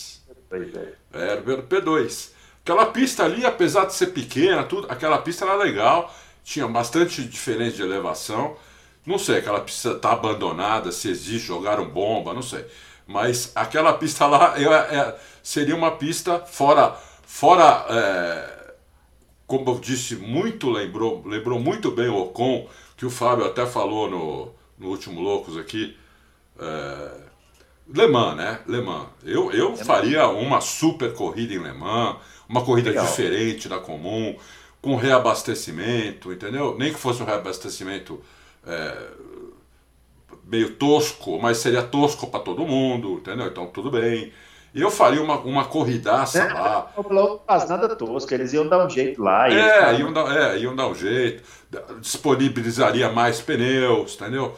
É. Era pelo P2. Aquela pista ali, apesar de ser pequena, tudo, aquela pista era legal, tinha bastante diferença de elevação. Não sei, aquela pista está abandonada, se existe, jogaram bomba, não sei. Mas aquela pista lá é, é, seria uma pista fora, fora é, como eu disse, muito lembrou, lembrou muito bem o Ocon, que o Fábio até falou no, no último Loucos aqui. É, Le Mans, né? Le Mans. Eu, eu faria uma super corrida em Le Mans, uma corrida Legal. diferente da comum, com reabastecimento, entendeu? Nem que fosse um reabastecimento é, meio tosco, mas seria tosco para todo mundo, entendeu? Então tudo bem. Eu faria uma, uma corridaça é, lá. Não faz nada tosco, eles iam dar um jeito lá. É, iam dar, é, iam dar um jeito, disponibilizaria mais pneus, entendeu?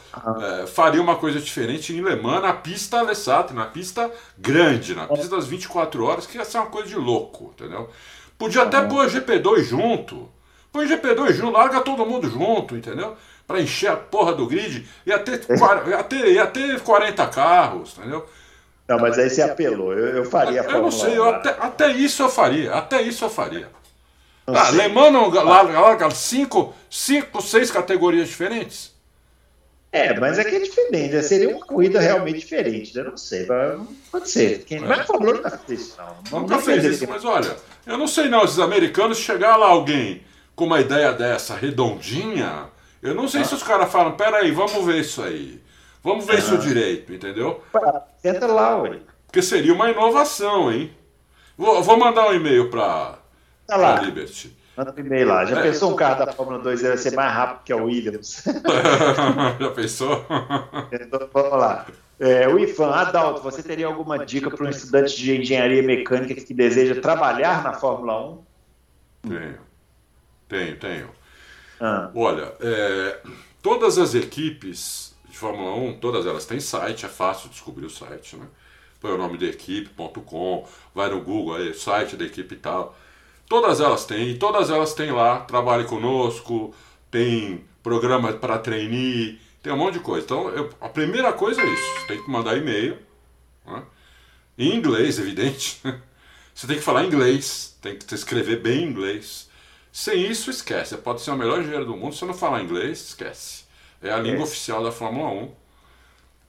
É, faria uma coisa diferente em Le Mans, na pista Alessat, na pista grande, na pista das 24 horas, que ia ser uma coisa de louco, entendeu? Podia até pôr GP2 junto. Põe GP2 junto, larga todo mundo junto, entendeu? Para encher a porra do grid, ia ter, ia ter, ia ter 40 carros, entendeu? Não, mas aí você apelou. Eu, eu faria a Eu não sei, eu até, até isso eu faria. Até isso eu faria. Não ah, Alemã não larga, larga cinco, cinco, seis categorias diferentes? É, mas é que é diferente. Né? Seria uma corrida realmente diferente. Né? Não sei. Pode ser. Quem... Mas a Fórmula nunca fez isso, não. Nunca fez isso, mas olha, eu não sei não. Esses americanos, chegar lá alguém com uma ideia dessa redondinha, eu não sei ah. se os caras falam, peraí, vamos ver isso aí. Vamos ver isso direito, entendeu? Entra lá, ué. Porque seria uma inovação, hein? Vou, vou mandar um e-mail para tá a Liberty. Manda um e-mail lá. Já é. pensou um carro da Fórmula 2 vai ser mais rápido que a Williams? Já pensou? então, vamos lá. É, o Ifan, Adalto, você teria alguma dica para um estudante de engenharia mecânica que deseja trabalhar na Fórmula 1? Tenho. Tenho, tenho. Ah. Olha, é, todas as equipes de Fórmula 1, todas elas têm site, é fácil descobrir o site, né? Põe o nome da equipe.com, vai no Google, aí, site da equipe e tal. Todas elas têm, e todas elas têm lá, trabalhe conosco, tem programa para trainee, tem um monte de coisa. Então, eu, a primeira coisa é isso, tem que mandar e-mail, né? em inglês, evidente. Você tem que falar inglês, tem que escrever bem inglês. Sem isso, esquece. Você pode ser o melhor engenheiro do mundo, se não falar inglês, esquece. É a língua é. oficial da Fórmula 1.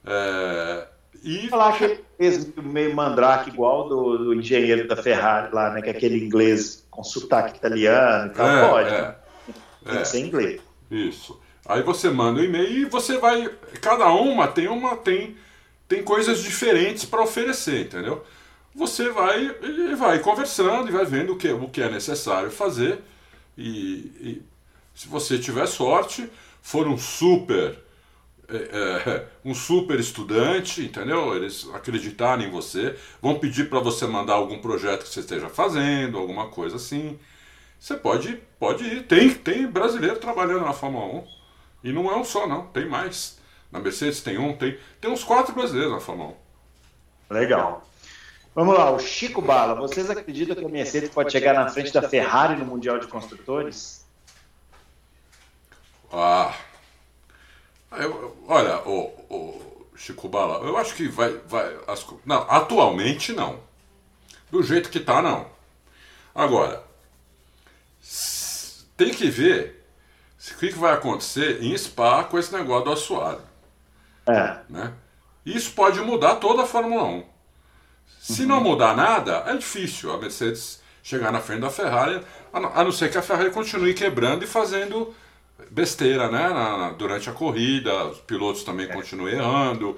É, e... Falar aquele meio mandrake, igual do, do, engenheiro da Ferrari lá, né? Que é aquele inglês com sotaque italiano e tal. É, Pode. É, Tem que ser inglês. Isso. Aí você manda o um e-mail e você vai. Cada uma tem uma. tem, tem coisas diferentes para oferecer, entendeu? Você vai e vai conversando e vai vendo o que, o que é necessário fazer. E, e se você tiver sorte, for um super é, é, um super estudante, entendeu? Eles acreditarem em você, vão pedir para você mandar algum projeto que você esteja fazendo, alguma coisa assim. Você pode, pode ir. Tem, tem brasileiro trabalhando na Fórmula 1. E não é um só, não. Tem mais. Na Mercedes tem um, tem, tem uns quatro brasileiros na Fórmula 1. Legal. Vamos lá, o Chico Bala. Vocês acreditam que a Mercedes pode chegar na frente da Ferrari no Mundial de Construtores? Ah. Eu, olha, o, o Chico Bala, eu acho que vai. vai as, não, atualmente não. Do jeito que tá, não. Agora, tem que ver o que, que vai acontecer em Spa com esse negócio do assoalho. É. Né? Isso pode mudar toda a Fórmula 1. Se uhum. não mudar nada, é difícil a Mercedes chegar na frente da Ferrari, a não ser que a Ferrari continue quebrando e fazendo besteira, né? Na, na, durante a corrida, os pilotos também continuam errando,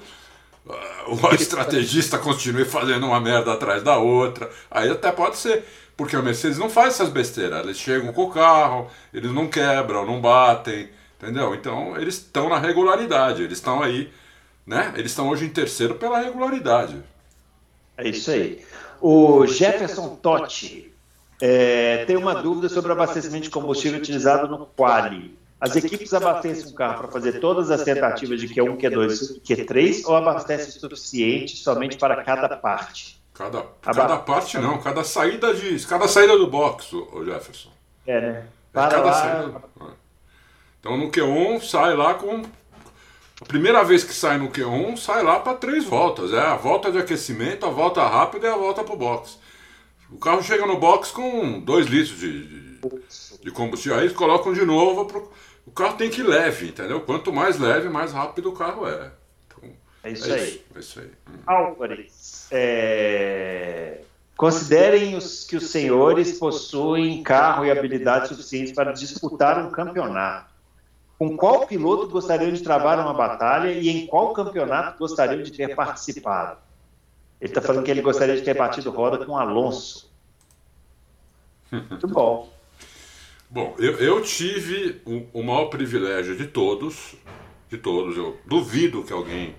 o estrategista continua fazendo uma merda atrás da outra. Aí até pode ser, porque a Mercedes não faz essas besteiras. Eles chegam com o carro, eles não quebram, não batem, entendeu? Então eles estão na regularidade, eles estão aí, né? Eles estão hoje em terceiro pela regularidade. É isso aí. O Jefferson Totti é, tem uma dúvida sobre o abastecimento de combustível utilizado no Quali. As equipes abastecem um carro para fazer todas as tentativas de Q1, Q2, Q3 ou abastecem o suficiente somente para cada parte? Cada, cada parte não, cada saída de cada saída do box, o Jefferson. É, né? Para é cada lá... saída. Então no Q1 sai lá com. A primeira vez que sai no Q1, sai lá para três voltas. É a volta de aquecimento, a volta rápida e a volta para o box. O carro chega no box com 2 litros de, de, de, combustível. Aí eles colocam de novo. Pro, o carro tem que ir leve, entendeu? Quanto mais leve, mais rápido o carro é. Então, é isso é aí. Isso, é isso aí. Álvares, é... considerem os, que os senhores possuem carro e habilidades suficientes para disputar um campeonato. Com qual piloto gostariam de travar uma batalha e em qual campeonato gostariam de ter participado? Ele está falando que ele gostaria de ter batido roda com Alonso. Muito bom. Bom, eu, eu tive o, o, maior privilégio de todos, de todos. Eu duvido que alguém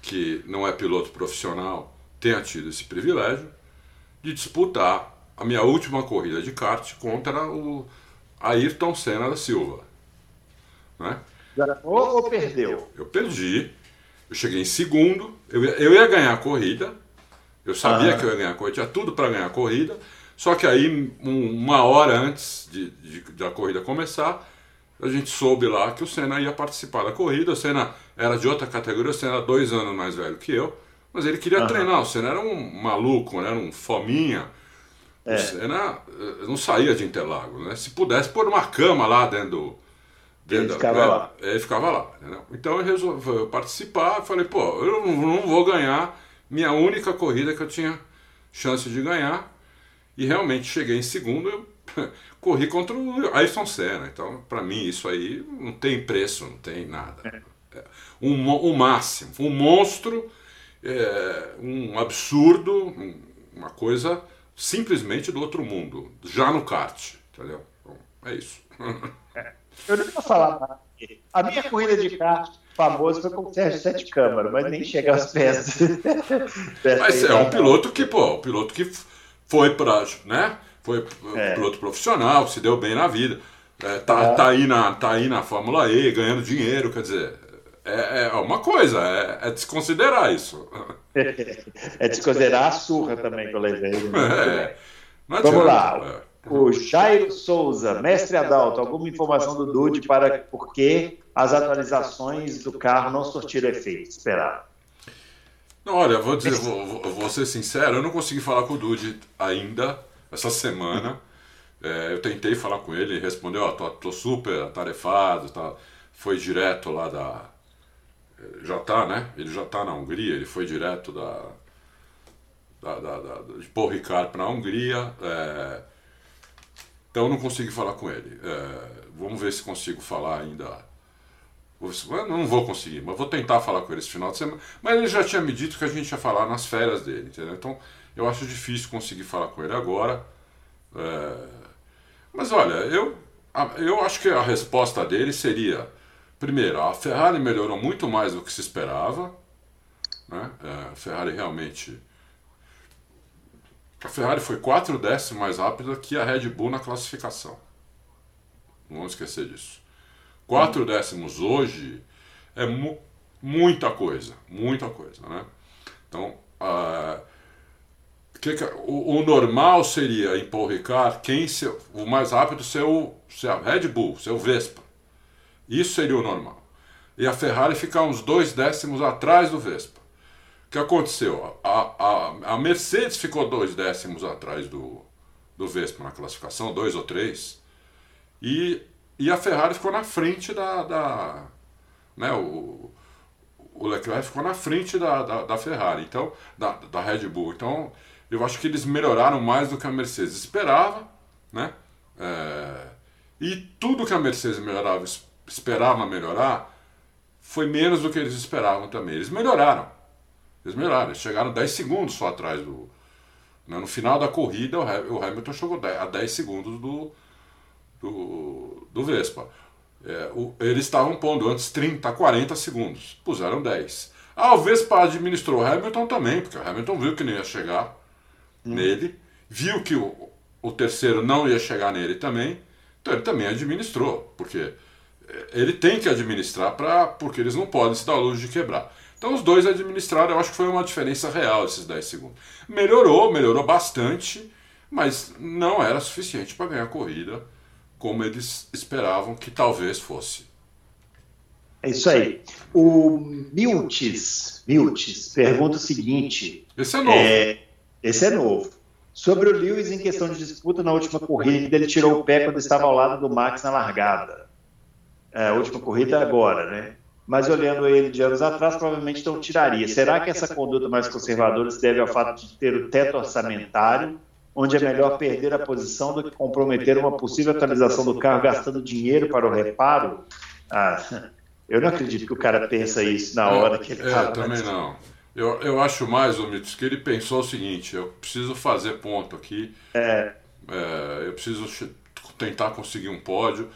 que não é piloto profissional tenha tido esse privilégio de disputar a minha última corrida de kart contra o Ayrton Senna da Silva. Né? Ganhou ou perdeu? Eu perdi. Eu cheguei em segundo, eu ia, eu ia ganhar a corrida, eu sabia ah. que eu ia ganhar a corrida, tinha tudo para ganhar a corrida, só que aí, um, uma hora antes de, de, de, a corrida começar, a gente soube lá que o Senna ia participar da corrida. O Senna era de outra categoria, o Senna era dois anos mais velho que eu, mas ele queria treinar. O Senna era um maluco, era um fominha. É. O Senna eh, não saía de Interlagos, né? Se pudesse pôr uma cama lá dentro do, ele ficava lá. Ele ficava lá. Entendeu? Então eu resolvi participar. Falei, pô, eu não vou ganhar minha única corrida que eu tinha chance de ganhar. E realmente cheguei em segundo. Eu corri contra o Ayrton Senna. Então, para mim, isso aí não tem preço, não tem nada. É. é um, um máximo. Um monstro, é, um absurdo, um, uma coisa simplesmente do outro mundo. Já no kart. Entendeu? Bom, é isso. É. Eu não vou falar nada. A minha corrida de kart famosa foi com o Sérgio Sete Câmara, mas nem chega aos pés. mas é um piloto que, pô, um piloto que foi para, né? Foi é. piloto profissional, se deu bem na vida. É, tá, é. tá, aí na, tá aí na Fórmula E, ganhando dinheiro, quer dizer, é, é uma coisa, é, é desconsiderar isso. É desconsiderar a surra também que eu levei. Né? É, Vamos lá. É. O Jairo Souza, mestre Adalto, alguma informação do Dude para por que as atualizações do carro não surtiram efeito esperado? Não, olha, vou dizer, vou, vou, ser sincero, eu não consegui falar com o Dude ainda, essa semana. É, eu tentei falar com ele, ele respondeu, ó, tô, tô, super atarefado, tá, foi direto lá da... Já tá, né? Ele já tá na Hungria, ele foi direto da... da, da, da de Paul Ricard para a Hungria. É, então eu não consegui falar com ele. É, vamos ver se consigo falar ainda. Não vou conseguir, mas vou tentar falar com ele esse final de semana. Mas ele já tinha me dito que a gente ia falar nas férias dele, entendeu? Então eu acho difícil conseguir falar com ele agora. É, mas olha, eu, eu acho que a resposta dele seria: primeiro, a Ferrari melhorou muito mais do que se esperava. Né? É, a Ferrari realmente a Ferrari foi 4 décimos mais rápida que a Red Bull na classificação. Não vamos esquecer disso. 4 décimos hoje é mu muita coisa, muita coisa, né? Então, uh, que que, o, o, normal seria em Paul Ricard quem o mais rápido ser, o, ser a Red Bull, ser o Vespa. Isso seria o normal. E a Ferrari ficar uns dois décimos atrás do Vespa que aconteceu? A, a, a Mercedes ficou dois décimos atrás do, do Vespa na classificação, dois ou três, e, e a Ferrari ficou na frente da. da né, o, o Leclerc ficou na frente da, da, da, Ferrari, então, da, da Red Bull. Então, eu acho que eles melhoraram mais do que a Mercedes esperava, né? É, e tudo que a Mercedes melhorava, esperava melhorar, foi menos do que eles esperavam também. Eles melhoraram. Eles melhoraram, eles chegaram 10 segundos só atrás do. Né? No final da corrida, o Hamilton chegou a 10 segundos do, do, do Vespa. É, o, eles estavam pondo antes 30, 40 segundos, puseram 10. Ah, o Vespa administrou o Hamilton também, porque o Hamilton viu que não ia chegar hum. nele, viu que o, o terceiro não ia chegar nele também, então ele também administrou, porque é, ele tem que administrar pra, porque eles não podem se dar luz de quebrar. Então os dois administraram, eu acho que foi uma diferença real esses 10 segundos. Melhorou, melhorou bastante, mas não era suficiente para ganhar a corrida como eles esperavam que talvez fosse. É isso aí. O Miltis, Miltis pergunta o seguinte. Esse é novo. É, esse é novo. Sobre o Lewis em questão de disputa na última corrida, ele tirou o pé quando estava ao lado do Max na largada. É, a última corrida é agora, né? Mas olhando ele de anos atrás, provavelmente não tiraria. Será que essa conduta mais conservadora se deve ao fato de ter o teto orçamentário, onde é melhor perder a posição do que comprometer uma possível atualização do carro gastando dinheiro para o reparo? Ah, eu não acredito que o cara pensa isso na hora que ele fala. É, também não. Eu, eu acho mais, o Mitos, que ele pensou o seguinte: eu preciso fazer ponto aqui, é. É, eu preciso tentar conseguir um pódio.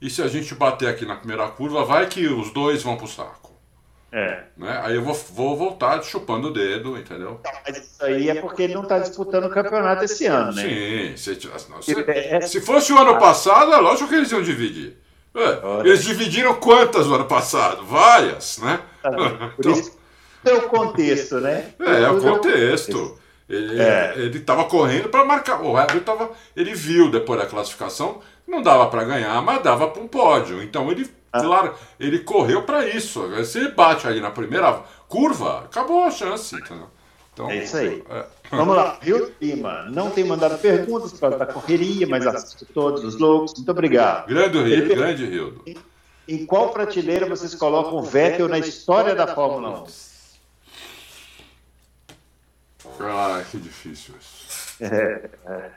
E se a gente bater aqui na primeira curva, vai que os dois vão pro saco. É. Né? Aí eu vou, vou voltar chupando o dedo, entendeu? Mas isso aí é porque ele não está disputando o campeonato esse ano, né? Sim, se, se, é, se fosse o ano passado, é lógico que eles iam dividir. É, eles dividiram quantas no ano passado? Várias, né? Por então, isso é o contexto, né? É, é o contexto. Ele é. estava correndo para marcar. O Hamilton tava, ele viu depois da classificação, não dava para ganhar, mas dava para um pódio. Então ele, ah. claro, ele correu para isso. Se ele bate ali na primeira curva, acabou a chance. Entendeu? Então, é isso aí. É. Vamos lá, Rio Lima. Não tem mandado perguntas para a correria, mas assiste todos os loucos. Muito obrigado. Grande Rio, grande Rio. Em, em qual prateleira vocês colocam o Vettel na história da Fórmula 1? Ah, que difícil isso. É, é.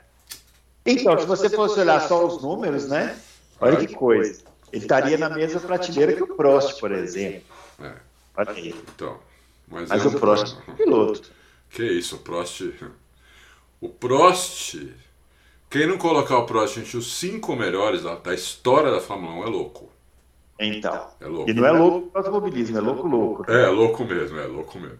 Então, se você fosse olhar só os números, né? Olha que coisa. Ele estaria na mesma prateleira que o Prost, por exemplo. É. Olha aí. Então, mas, mas é o Prost é um piloto. Que isso, o Prost. O Prost. Quem não colocar o Prost entre os cinco melhores da, da história da Fórmula 1 é louco. Então. É louco. E não é louco para automobilismo, é louco, louco. É, é louco mesmo, é louco mesmo.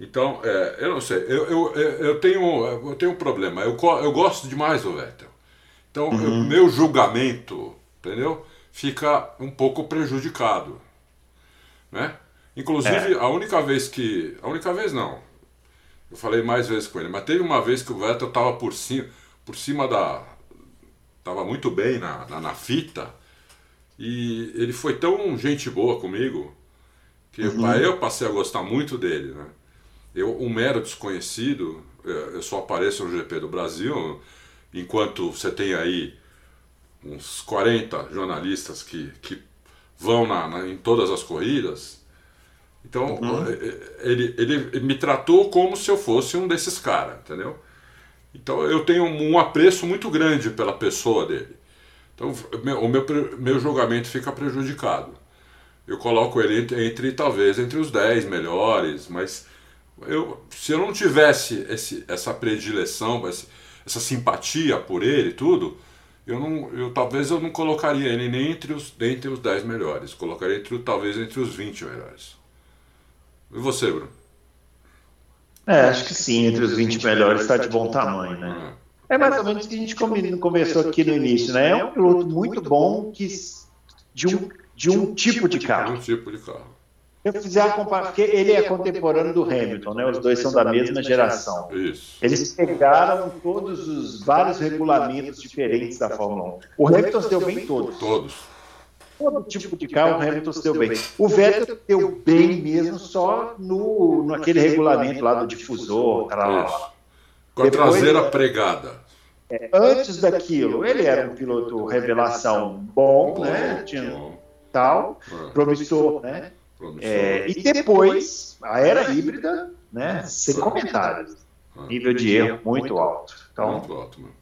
Então, é, eu não sei, eu, eu, eu, tenho, eu tenho um problema. Eu, eu gosto demais do Vettel. Então, uhum. meu julgamento, entendeu? Fica um pouco prejudicado. Né? Inclusive, é. a única vez que. A única vez não. Eu falei mais vezes com ele, mas teve uma vez que o Vettel estava por cima, por cima da. Estava muito bem na, na, na, fita. E ele foi tão gente boa comigo que uhum. eu, passei a gostar muito dele. Né? Eu, um mero desconhecido, é, eu só apareço no GP do Brasil, enquanto você tem aí uns 40 jornalistas que, que vão na, na em todas as corridas. Então, uhum. É, é, ele, ele me tratou como se eu fosse um desses caras, entendeu? Então, eu tenho um apreço muito grande pela pessoa dele. Então, o meu, meu julgamento fica prejudicado. Eu coloco ele entre, entre talvez entre os 10 melhores, mas eu, se eu não tivesse esse, essa predileção, essa simpatia por ele tudo, eu não, eu talvez eu não colocaria ele nem entre os, entre os 10 melhores, colocaria entre, talvez entre os 20 melhores. E você, Bruno? É, acho que sim, entre os 20 melhores está de bom tamanho, né? É mais ou menos o que a gente conversou aqui no início, né? É um piloto muito bom que, de, um, de um tipo de carro. Um tipo de carro. Eu fizer a comparação, porque ele é contemporâneo do Hamilton, né? Os dois são da mesma geração. Isso. Eles pegaram todos os vários regulamentos diferentes da Fórmula 1. O Hamilton se deu bem todos. Todos todo tipo de carro o Hamilton se deu bem. O Vettel deu bem mesmo só no, no aquele regulamento lá do difusor. Lá, Com a traseira pregada. É, antes daquilo, ele era um piloto revelação bom, né? Tinha tal, é. promissor, né? É, e depois, a era híbrida, né? Sem comentários. É. Nível de erro muito alto. Então, muito alto, mano.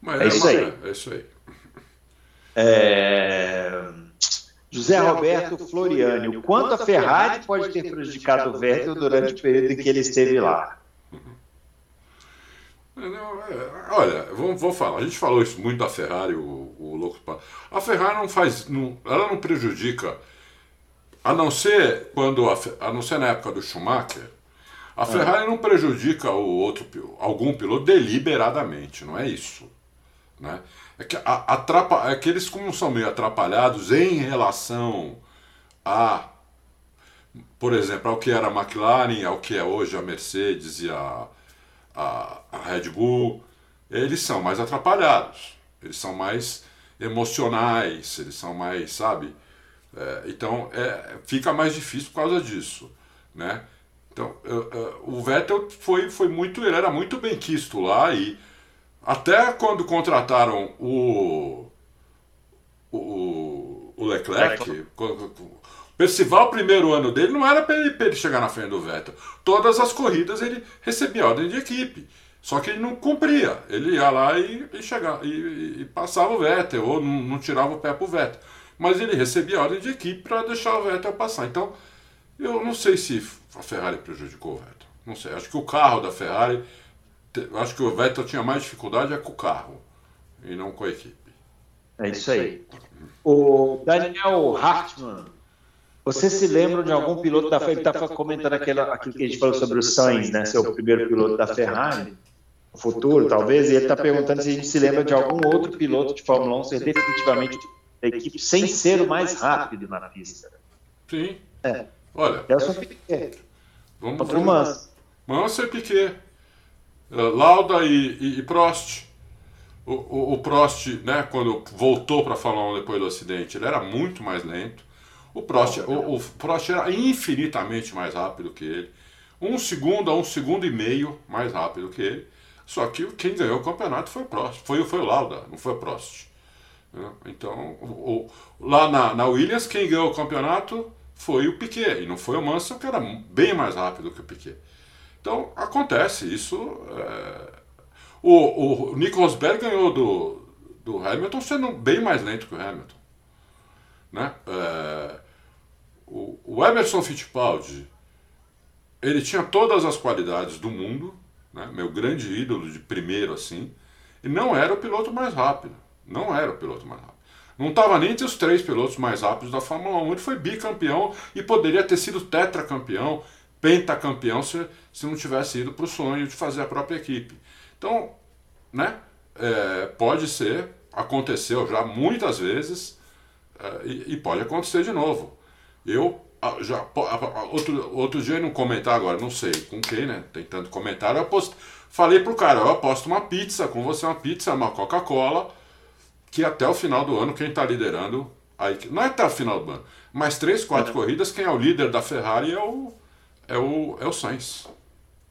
Mas é, é isso aí. É isso aí. É... José Roberto Floriani, o quanto a Ferrari pode ter prejudicado o Vettel durante o período em que ele esteve lá? É, olha, vou, vou falar. A gente falou isso muito da Ferrari, o, o louco. A Ferrari não faz, não, ela não prejudica, a não ser quando, a, a não ser na época do Schumacher, a é. Ferrari não prejudica o outro, algum piloto deliberadamente, não é isso, né? é que, atrapa, é que eles como são meio atrapalhados em relação a, por exemplo, ao que era a McLaren, ao que é hoje a Mercedes e a, a, a Red Bull, eles são mais atrapalhados. Eles são mais. emocionais, eles são mais, sabe? É, então é, fica mais difícil por causa disso, né? Então eu, eu, o Vettel foi, foi muito, ele era muito bem quisto lá e até quando contrataram o o, o Leclerc, Percival, primeiro ano dele, não era para ele, ele, chegar na frente do Vettel. Todas as corridas ele recebia ordem de equipe. Só que ele não cumpria. Ele ia lá e, e, chegava, e, e passava o Vettel, ou não, não tirava o pé para o Vettel. Mas ele recebia ordem de equipe para deixar o Vettel passar. Então, eu não sei se a Ferrari prejudicou o Vettel. Não sei. Acho que o carro da Ferrari. Acho que o Vettel tinha mais dificuldade é com o carro e não com a equipe. É isso aí. O Daniel Hartmann você se lembra de algum piloto da Ferrari? Ele estava comentando aquela, aquilo que a gente falou sobre o Sainz, né? Ser o primeiro piloto da Ferrari, no futuro, talvez. E ele está perguntando se a gente se lembra de algum outro piloto de Fórmula 1 ser definitivamente da equipe sem ser o mais rápido na pista. Sim. É. Olha. Nelson Piquet. Vamos Contra o Mansell. Mansell e Piquet. Uh, Lauda e, e, e Prost. O, o, o, Prost, né, quando voltou para a Fórmula 1 depois do acidente, ele era muito mais lento. O Prost, o, o Prost era infinitamente mais rápido que ele. Um segundo a um segundo e meio mais rápido que ele. Só que quem ganhou o campeonato foi o Prost. Foi, foi o Lauda, não foi o Prost. Né? Então, o, lá na, na Williams, quem ganhou o campeonato foi o Piquet. E não foi o Mansell, que era bem mais rápido que o Piquet. Então, acontece isso. É... O, o Nico Rosberg ganhou do, do Hamilton sendo bem mais lento que o Hamilton. Né? É... O, o Emerson Fittipaldi, ele tinha todas as qualidades do mundo, né? meu grande ídolo de primeiro assim, e não era o piloto mais rápido. Não era o piloto mais rápido. Não estava nem entre os três pilotos mais rápidos da Fórmula 1. Ele foi bicampeão e poderia ter sido tetracampeão, pentacampeão, se, se não tivesse ido para o sonho de fazer a própria equipe. Então, né? É, pode ser, aconteceu já muitas vezes é, e, e pode acontecer de novo. Eu já outro, outro dia não comentar agora, não sei com quem, né? Tem tanto comentário, eu aposto, falei pro cara, eu aposto uma pizza com você, uma pizza, uma Coca-Cola, que até o final do ano quem está liderando, aí, não é até o final do ano, mas três, quatro é. corridas, quem é o líder da Ferrari é o, é o, é o Sainz.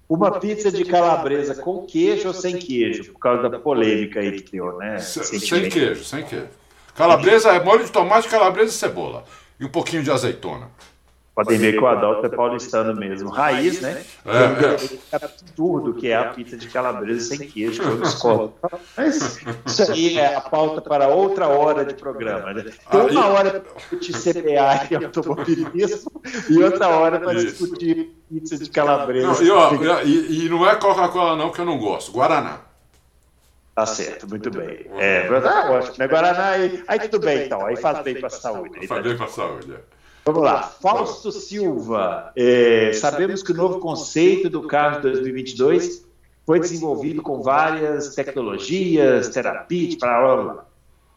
Uma pizza de calabresa com queijo ou sem queijo, por causa da polêmica aí que deu, né? Sem, sem queijo, sem queijo. Calabresa é molho de tomate, calabresa e cebola e um pouquinho de azeitona. Podem ver que o Adalto é paulistano mesmo. Raiz, né? É, é. absurdo que é a pizza de calabresa sem queijo, que eu discordo. Mas isso aí é a pauta para outra hora de programa. Né? Tem uma hora para discutir CPA e automobilismo e outra hora para discutir pizza de calabresa. Não, e, ó, e, e não é Coca-Cola não que eu não gosto, Guaraná. Tá certo, muito bem. É, ah, ótimo. Né? Guaraná, aí, aí tudo bem, então. Aí faz bem para a saúde. Faz bem para a saúde, é. Vamos lá. Fausto Silva. É, sabemos que o novo conceito do carro 2022 foi desenvolvido com várias tecnologias, terapia, para.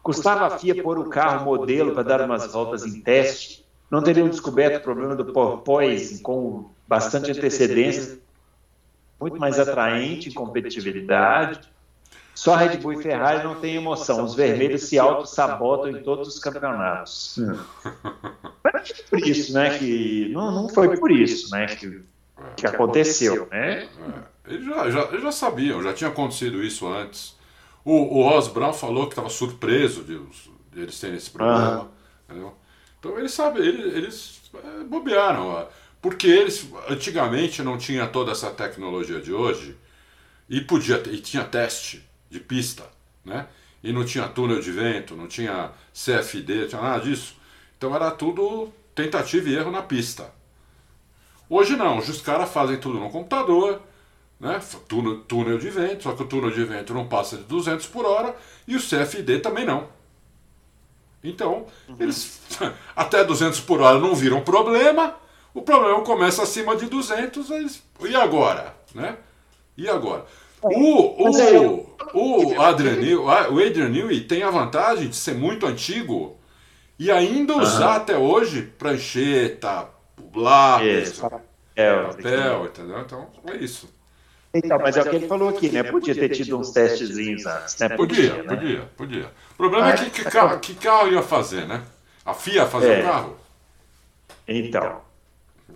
Custava a FIA pôr o carro modelo para dar umas voltas em teste? Não teriam descoberto o problema do porpoise com bastante antecedência, muito mais atraente em competitividade? Só Red Bull e Ferrari não tem emoção. Os vermelhos se auto-sabotam em todos os campeonatos. Hum. Mas por isso, né? Que não, não foi por isso, né? Que, que aconteceu, né? É, eles já, já, já sabiam, já tinha acontecido isso antes. O, o Ross Brown falou que estava surpreso de, de, eles terem esse problema. Uhum. Então eles sabem, eles, eles é, bobearam. Porque eles antigamente não tinha toda essa tecnologia de hoje e podia e tinha teste de pista, né? E não tinha túnel de vento, não tinha CFD, não tinha nada disso. Então era tudo tentativa e erro na pista. Hoje não, os caras fazem tudo no computador, né? Túnel, túnel de vento, só que o túnel de vento não passa de 200 por hora e o CFD também não. Então, uhum. eles até 200 por hora não viram problema, o problema começa acima de 200, eles, e agora? Né? E agora? O, o, o, Adrian, o Adrian Newey tem a vantagem de ser muito antigo e ainda usar uhum. até hoje prancheta, lápis, papel, papel, entendeu? Então é isso. Então, mas é o que ele falou aqui, né? Podia ter tido uns testezinhos antes, né? Podia, podia, né? podia, podia. O problema é que, que, carro, que carro ia fazer, né? A FIA ia fazer é. o carro? Então,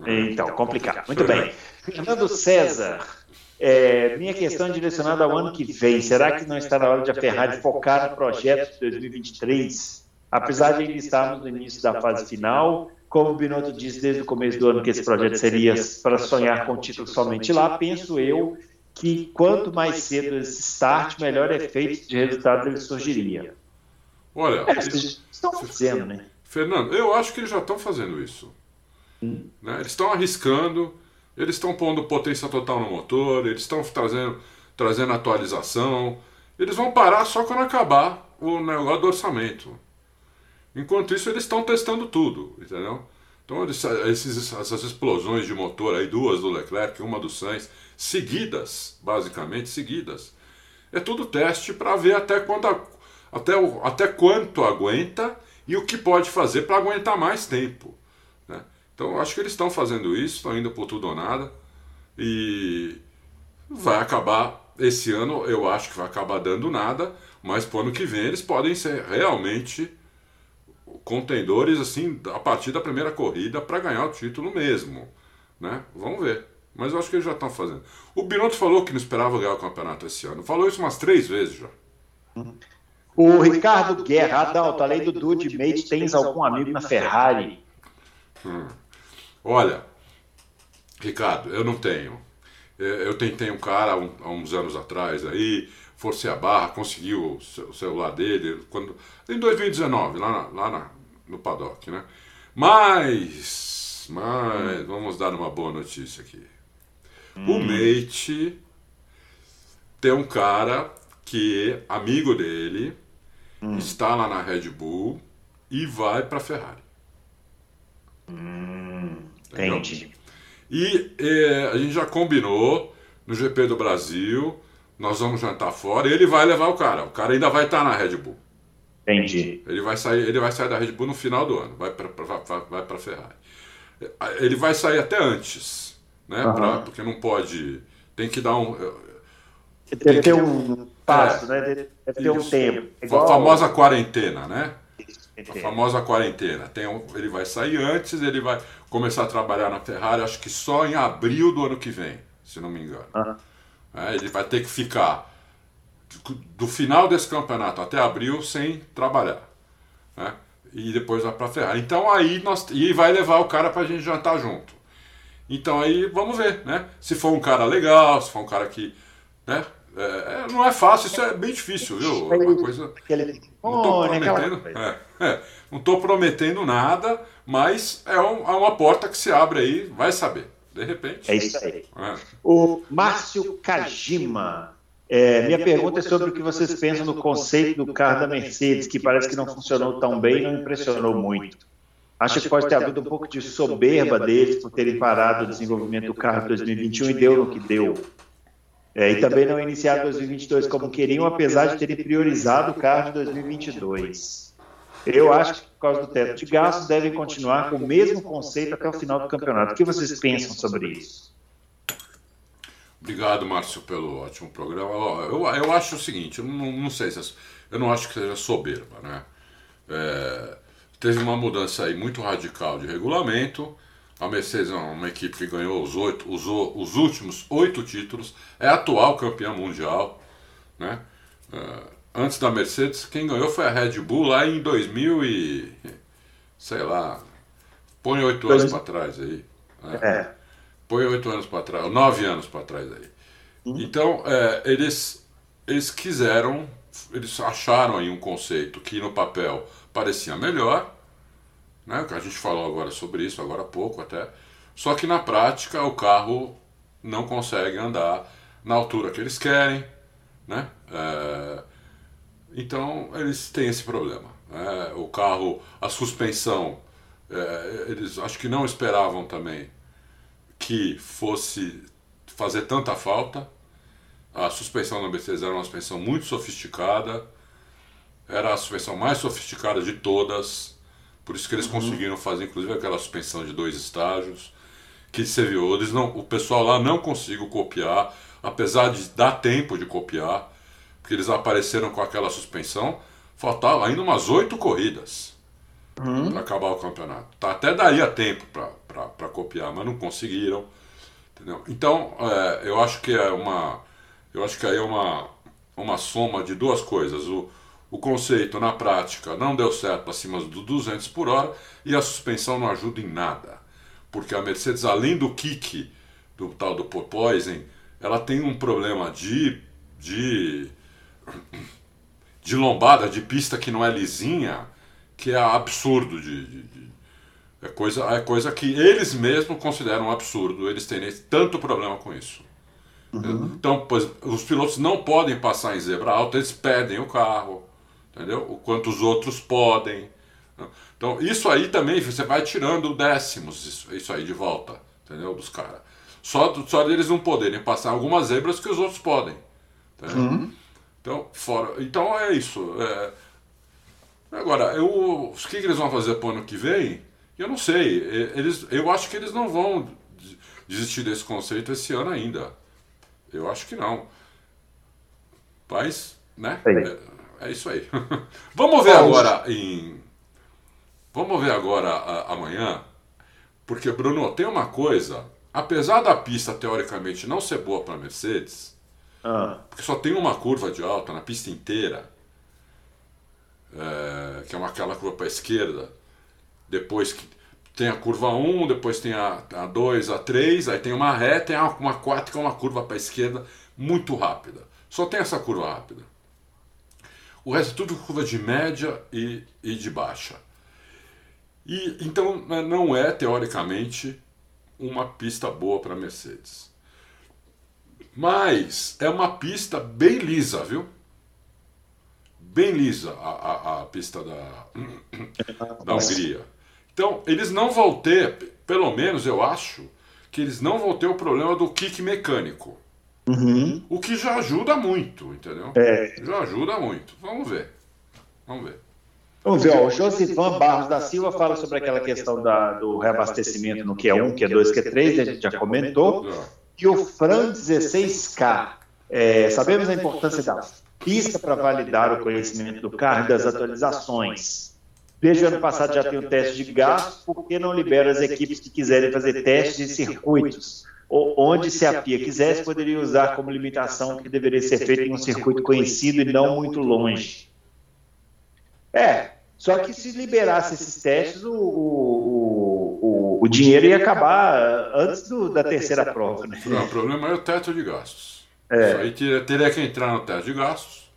então, complicado. Muito bem. Fernando César, é, minha questão é direcionada ao ano que vem. Será que não está na hora de a Ferrari focar no projeto de 2023? Apesar de ainda estarmos no início da fase final, como o Binotto disse desde o começo do ano que esse projeto seria para sonhar com o título somente lá, penso eu que quanto mais cedo esse start, melhor efeito de resultado ele surgiria. Olha, é, eles estão fazendo, né? Fernando, eu acho que eles já estão fazendo isso. Hum. Né? Eles estão arriscando, eles estão pondo potência total no motor, eles estão trazendo, trazendo atualização. Eles vão parar só quando acabar o negócio do orçamento. Enquanto isso, eles estão testando tudo, entendeu? Então, eles, esses, essas explosões de motor aí, duas do Leclerc, uma do Sainz, seguidas, basicamente seguidas, é tudo teste para ver até, quando, até, até quanto aguenta e o que pode fazer para aguentar mais tempo. Então acho que eles estão fazendo isso, estão indo por tudo ou nada. E vai acabar esse ano, eu acho que vai acabar dando nada, mas para o ano que vem eles podem ser realmente contendores assim a partir da primeira corrida para ganhar o título mesmo, né? Vamos ver. Mas eu acho que eles já estão fazendo. O Binotto falou que não esperava ganhar o campeonato esse ano. Falou isso umas três vezes já. O Ricardo Guerra, Adalto, além do Dude Mate, tens algum amigo na Ferrari? Hum. Olha, Ricardo, eu não tenho. É, eu tentei um cara há uns anos atrás aí, forcei a barra, consegui o celular dele quando, em 2019, lá, na, lá na, no paddock, né? Mas, mas, hum. vamos dar uma boa notícia aqui. Hum. O Mate tem um cara que, amigo dele, hum. está lá na Red Bull e vai para Ferrari. Hum. Entendi. E é, a gente já combinou no GP do Brasil, nós vamos jantar fora e ele vai levar o cara. O cara ainda vai estar na Red Bull. Entendi. Ele vai sair, ele vai sair da Red Bull no final do ano, vai para vai para Ferrari. Ele vai sair até antes, né? Uhum. Pra, porque não pode, tem que dar um Deve ter um passo, é, né? Deve ter um tempo. Igual... A famosa quarentena, né? A famosa quarentena. Tem um, ele vai sair antes, ele vai começar a trabalhar na Ferrari, acho que só em abril do ano que vem, se não me engano. Uhum. É, ele vai ter que ficar do final desse campeonato até abril sem trabalhar. Né? E depois vai para a Ferrari. Então aí nós. E vai levar o cara para a gente jantar junto. Então aí vamos ver, né? Se for um cara legal, se for um cara que. Né? É, é não é fácil, isso é bem difícil, viu? Uma coisa. Não estou prometendo, é, é, não tô prometendo nada, mas é, um, é, uma porta que se abre aí, vai saber. De repente. É isso aí. É. O Márcio Kajima. É, minha pergunta é sobre o que vocês pensam no conceito do carro da Mercedes, que parece que não funcionou tão bem e não impressionou muito. Acho que pode ter havido um pouco de soberba deles por terem parado o desenvolvimento do carro em 2021 e deu no que deu. É, e também não iniciaram 2022 como queriam, apesar de terem priorizado o carro de 2022. Eu acho que por causa do teto de gastos devem continuar com o mesmo conceito até o final do campeonato. O que vocês pensam sobre isso? Obrigado, Márcio, pelo ótimo programa. Eu, eu acho o seguinte, eu não, não sei se é, eu não acho que seja soberba, né? É, teve uma mudança aí muito radical de regulamento a Mercedes é uma equipe que ganhou os, oito, os, os últimos oito títulos, é atual campeã mundial. Né? Uh, antes da Mercedes, quem ganhou foi a Red Bull lá em 2000 e... sei lá, põe oito anos para trás aí. Né? É. Põe oito anos para trás, nove anos para trás aí. Uhum. Então, é, eles, eles quiseram, eles acharam aí um conceito que no papel parecia melhor, né? A gente falou agora sobre isso, agora há pouco até. Só que na prática o carro não consegue andar na altura que eles querem, né? É, então eles têm esse problema. Né? O carro, a suspensão, é, eles acho que não esperavam também que fosse fazer tanta falta. A suspensão da Mercedes era uma suspensão muito sofisticada, era a suspensão mais sofisticada de todas. Por isso que eles uhum. conseguiram fazer, inclusive, aquela suspensão de dois estágios. Que você viu, eles não, o pessoal lá não conseguiu copiar apesar de dar tempo de copiar, porque eles apareceram com aquela suspensão, faltava ainda umas oito corridas uhum. para acabar o campeonato. Tá, até daria tempo para copiar, mas não conseguiram. Entendeu? Então, é, eu acho que é uma. Eu acho que aí é uma, uma soma de duas coisas. O, o conceito na prática não deu certo acima dos 200 por hora e a suspensão não ajuda em nada. Porque a Mercedes, além do kick, do tal do porpoising, ela tem um problema de, de, de lombada, de pista que não é lisinha, que é absurdo de, de, de é coisa, é coisa que eles mesmos consideram um absurdo. Eles têm tanto problema com isso. Uhum. Então, pois, os pilotos não podem passar em zebra alta, eles pedem o carro, entendeu? O quanto os outros podem. Então, isso aí também, você vai tirando décimos, isso, isso aí de volta, entendeu? Dos caras. Só, só eles não poderem passar algumas zebras que os outros podem. Uhum. Então, fora, então é isso. É, agora, eu, o que, que eles vão fazer para o ano que vem? Eu não sei. Eles, eu acho que eles não vão desistir desse conceito esse ano ainda. Eu acho que não. Mas, né? É, é isso aí. Vamos ver agora em. Vamos ver agora a, amanhã. Porque, Bruno, tem uma coisa. Apesar da pista teoricamente não ser boa para Mercedes, ah. porque só tem uma curva de alta na pista inteira, é, que é uma, aquela curva para a esquerda depois que tem a curva 1, depois tem a, a 2, a 3, aí tem uma ré, tem uma 4 que é uma curva para a esquerda muito rápida. Só tem essa curva rápida. O resto é tudo curva de média e, e de baixa. E então né, não é teoricamente uma pista boa para Mercedes. Mas é uma pista bem lisa, viu? Bem lisa a, a, a pista da, da Hungria. Então, eles não vão ter, pelo menos eu acho, que eles não vão ter o problema do kick mecânico. Uhum. O que já ajuda muito, entendeu? É. Já ajuda muito. Vamos ver. Vamos ver. Vamos ver, ó, o Josivan Barros da Silva fala sobre aquela questão da, do reabastecimento no Q1, Q2, Q3, a gente já comentou. E o Fran 16K. É, sabemos a importância da pista para validar o conhecimento do carro e das atualizações. Desde o ano passado já tem o teste de gastos, por que não libera as equipes que quiserem fazer testes de circuitos? Onde, se a PIA quisesse, poderia usar como limitação que deveria ser feito em um circuito conhecido e não muito longe. É, só que se liberasse esses testes, o, o, o, o dinheiro ia acabar antes do, da terceira prova. Né? Não, o problema é o teto de gastos. É. Isso aí teria, teria que entrar no teto de gastos.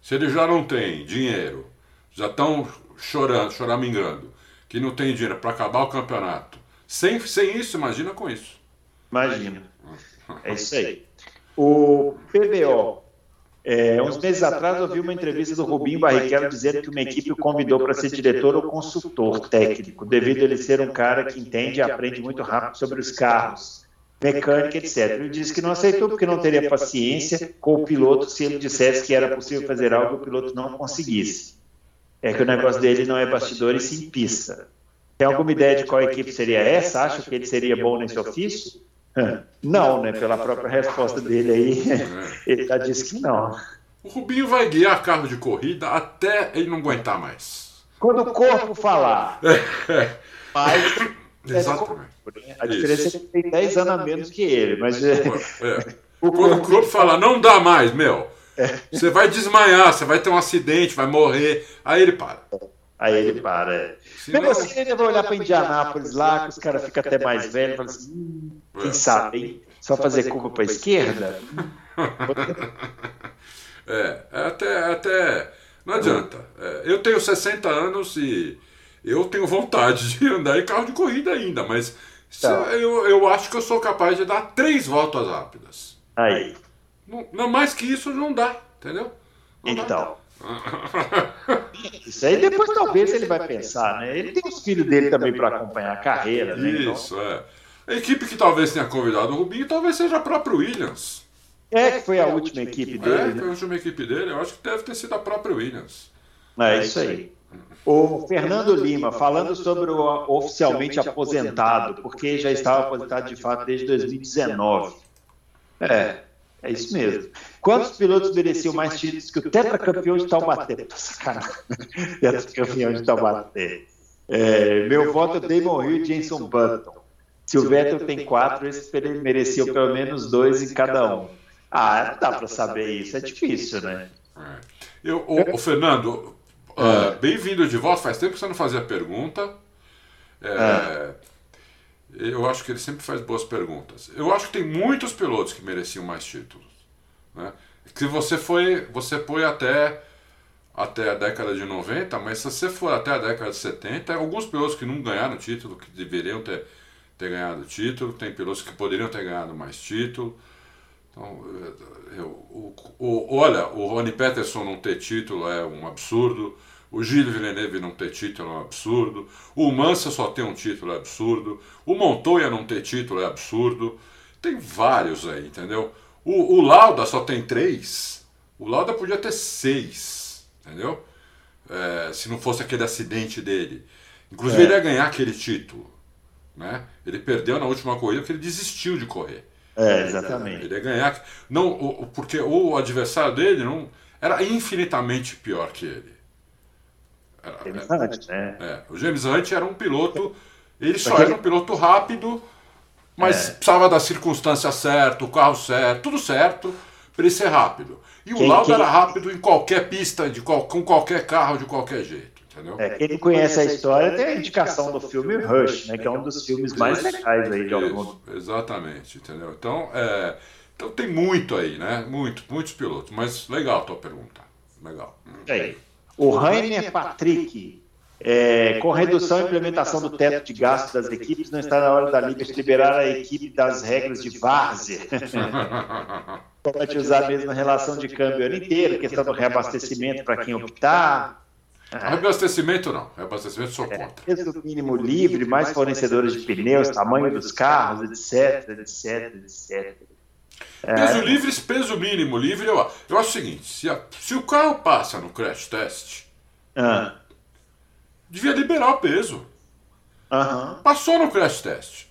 Se ele já não tem dinheiro, já estão chorando, choramingando, que não tem dinheiro para acabar o campeonato. Sem, sem isso, imagina com isso. Imagina. É isso aí. O PBO. É, uns meses atrás eu vi uma entrevista do Rubinho Barrichello dizendo que uma equipe o convidou para ser diretor ou consultor técnico, devido a ele ser um cara que entende e aprende muito rápido sobre os carros, mecânica, etc. Ele disse que não aceitou porque não teria paciência com o piloto se ele dissesse que era possível fazer algo que o piloto não conseguisse é que o negócio dele não é bastidor e sim pista. Tem alguma ideia de qual equipe seria essa? Acha que ele seria bom nesse ofício? Não, né? Pela própria resposta dele aí, ele já disse que não. O Rubinho vai guiar carro de corrida até ele não aguentar mais. Quando o corpo falar. É. Mas, Exatamente. A diferença Isso. é que tem 10 anos a menos que ele, mas. É. é. Quando o corpo falar, não dá mais, meu. Você vai desmaiar, você vai ter um acidente, vai morrer. Aí ele para. Aí ele para. É. Mesmo assim, ele vai olhar para Indianápolis lá, que os caras ficam até mais velhos e falam assim: hum, quem sabe, hein? Só fazer curva para a esquerda? é, até, até. Não adianta. É, eu tenho 60 anos e eu tenho vontade de andar em carro de corrida ainda, mas tá. eu, eu acho que eu sou capaz de dar três voltas rápidas. Aí. Não, não, mais que isso não dá, entendeu? Não então. Dá. Isso aí depois talvez ele vai pensar, né? Ele tem os filhos dele também para acompanhar a carreira, né? Isso, então... é. A equipe que talvez tenha convidado o Rubinho talvez seja a própria Williams. É, que foi a última equipe dele. É, né? foi a última equipe dele. Eu acho que deve ter sido a própria Williams. É isso aí. O Fernando Lima, falando sobre o oficialmente aposentado, porque já estava aposentado de fato desde 2019. É, É isso mesmo. Quantos pilotos mereciam mais títulos que o tetracampeão de Taubaté? Sacanagem. tetracampeão de Taubaté. É, meu voto é Damon Hill e Jenson Button. Se o Vettel tem quatro, eles mereciam pelo menos dois em cada um. Ah, não dá para saber isso, é difícil, né? É. Eu, o, o Fernando, uh, bem-vindo de volta. Faz tempo que você não fazia pergunta. É, é. Eu acho que ele sempre faz boas perguntas. Eu acho que tem muitos pilotos que mereciam mais títulos. Né? Que você foi, você foi até, até a década de 90, mas se você for até a década de 70, alguns pilotos que não ganharam título, que deveriam ter, ter ganhado título, tem pilotos que poderiam ter ganhado mais título. Então, eu, o, o, olha, o Rony Peterson não ter título é um absurdo. O Gilles Villeneuve não ter título é um absurdo. O Mansa só ter um título é absurdo. O Montoya não ter título é absurdo. Tem vários aí, entendeu? O, o Lauda só tem três. O Lauda podia ter seis, entendeu? É, se não fosse aquele acidente dele. Inclusive, é. ele ia ganhar aquele título. Né? Ele perdeu na última corrida porque ele desistiu de correr. É, exatamente. Ele ia ganhar. Não, porque o adversário dele não era infinitamente pior que ele. James Hunt, né? É, o James Hunt era um piloto, ele só era um piloto rápido, mas é. precisava da circunstância certa, o carro certo, tudo certo para ele ser rápido. E o Lauda era rápido em qualquer pista, de qual, com qualquer carro, de qualquer jeito. Entendeu? É, quem conhece a história tem a indicação do filme Rush, né, que é um dos filmes mais legais aí de algum Exatamente, entendeu? Então, é, então tem muito aí, né? Muito, muitos pilotos. Mas legal a tua pergunta. Legal. É. O Rainer Patrick, é, com redução e implementação do teto de gasto das equipes, não está na hora da de liberar a equipe das regras de várzea. Pode usar a mesma relação de câmbio o ano inteiro, questão do reabastecimento para quem optar. Reabastecimento não, reabastecimento sou contra. É, preço mínimo livre, mais fornecedores de pneus, tamanho dos carros, etc, etc, etc. Peso é. livre, peso mínimo livre, eu, eu acho o seguinte: se, a, se o carro passa no crash test, ah. devia liberar o peso. Passou no crash test.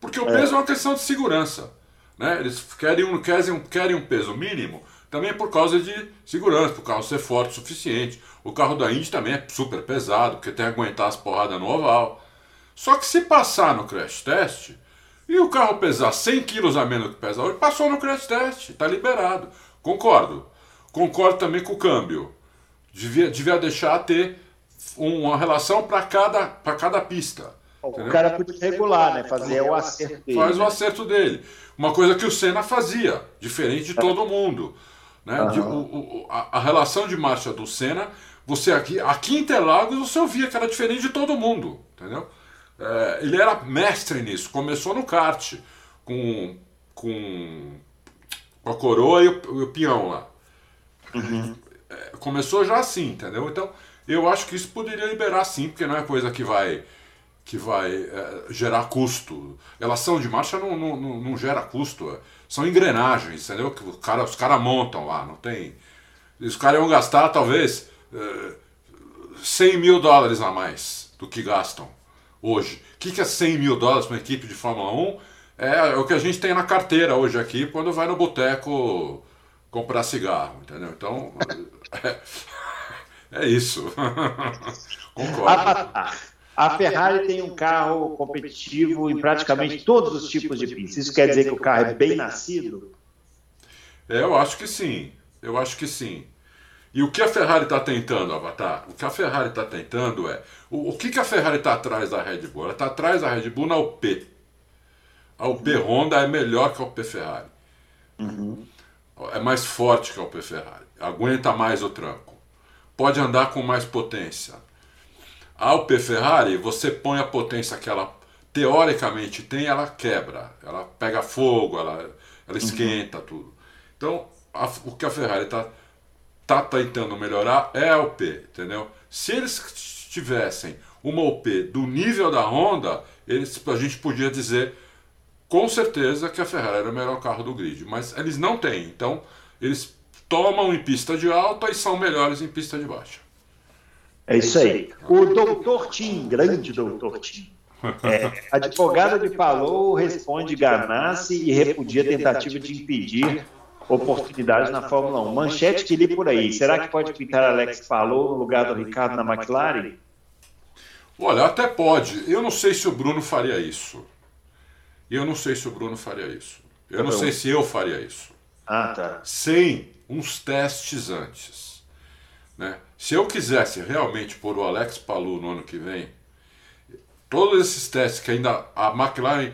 Porque o é. peso é uma questão de segurança. Né? Eles querem um, querem, querem um peso mínimo também por causa de segurança, para o carro ser forte o suficiente. O carro da Indy também é super pesado, porque tem que aguentar as porradas no oval. Só que se passar no crash test, e o carro pesar 100 quilos a menos do que pesa hoje, passou no crash test, está liberado. Concordo. Concordo também com o câmbio. Devia, devia deixar ter uma relação para cada, cada pista. O entendeu? cara podia regular, né? Fazer o acerto dele. Faz o acerto dele. Uma coisa que o Senna fazia, diferente de todo mundo. Né? Uhum. De, o, o, a, a, relação de marcha do Senna, você aqui, aqui em Interlagos, você ouvia que era diferente de todo mundo. Entendeu? É, ele era mestre nisso, começou no kart, com, com, com a coroa e o, o peão lá. Uhum. É, começou já assim, entendeu? Então, eu acho que isso poderia liberar sim, porque não é coisa que vai que vai é, gerar custo. Relação de marcha não, não, não, não, gera custo, é, são engrenagens, entendeu? Que cara, os caras montam lá, não tem. Os caras iam gastar talvez é, 100 mil dólares a mais do que gastam hoje. O que, que é 100 mil dólares para uma equipe de Fórmula 1? É, é, o que a gente tem na carteira hoje aqui quando vai no boteco comprar cigarro, entendeu? Então, é, é isso. Concordo. A Ferrari tem um carro competitivo em praticamente todos os tipos de pistas. Isso quer dizer que o carro é bem nascido? É, eu acho que sim. Eu acho que sim. E o que a Ferrari está tentando, Avatar? O que a Ferrari está tentando é. O, o que, que a Ferrari está atrás da Red Bull? Ela está atrás da Red Bull na UP. A UP uhum. Honda é melhor que a UP Ferrari. Uhum. É mais forte que a UP Ferrari. Aguenta mais o tranco. Pode andar com mais potência. A UP Ferrari, você põe a potência que ela teoricamente tem, ela quebra. Ela pega fogo, ela, ela uhum. esquenta uhum. tudo. Então, a, o que a Ferrari está tá tentando melhorar é a UP, entendeu? Se eles tivessem uma UP do nível da Honda, eles, a gente podia dizer com certeza que a Ferrari era o melhor carro do grid, mas eles não têm, então eles tomam em pista de alta e são melhores em pista de baixa. É isso aí. O doutor Tim, grande doutor Tim, é, advogado de Palou responde Ganassi e repudia a tentativa de impedir oportunidades na Fórmula 1. Manchete que li por aí. Será que pode pintar Alex Palou no lugar do Ricardo na McLaren? Olha, até pode. Eu não sei se o Bruno faria isso. Eu não sei se o Bruno faria isso. Eu não sei se eu faria isso. Ah, tá. Sem uns testes antes. Né? Se eu quisesse realmente pôr o Alex Palu no ano que vem, todos esses testes que ainda a McLaren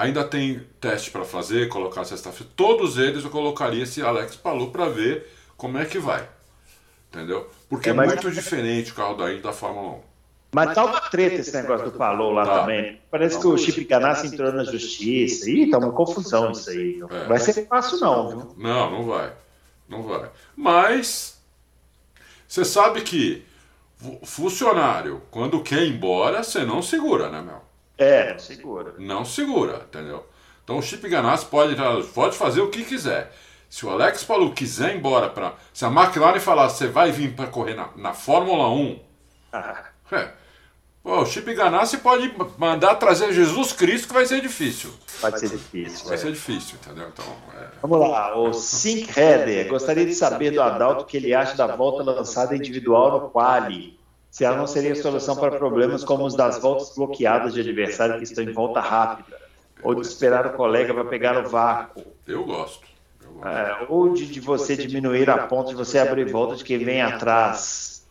ainda tem teste para fazer, colocar sexta-feira, todos eles eu colocaria esse Alex Palu para ver como é que vai. Entendeu? Porque é, é muito diferente o carro da Indy da Fórmula 1. Mas tá uma treta esse negócio do Palou lá tá. também. Parece que o Chip Ganassi entrou na justiça. Ih, tá uma confusão isso aí. Não é. vai ser fácil, não, viu? Não, não vai. Não vai. Mas você sabe que funcionário, quando quer ir embora, você não segura, né, meu? É, não segura. Não segura, entendeu? Então o Chip Ganassi pode, pode fazer o que quiser. Se o Alex Palou quiser ir embora para. Se a McLaren falar, você vai vir para correr na, na Fórmula 1. Ah. É, Pô, o Chip Ganassi pode mandar trazer Jesus Cristo que vai ser difícil. Vai ser difícil. Vai é. ser difícil, entendeu? Então, é... Vamos lá, o Sink Header. Gostaria de saber do Adalto o que ele acha da volta lançada individual no Quali. Se ela não seria solução para problemas como os das voltas bloqueadas de adversário que estão em volta rápida. Ou de esperar o colega para pegar o vácuo. Eu gosto. Eu gosto. É, ou de, de você diminuir a ponto de você abrir volta de quem vem atrás.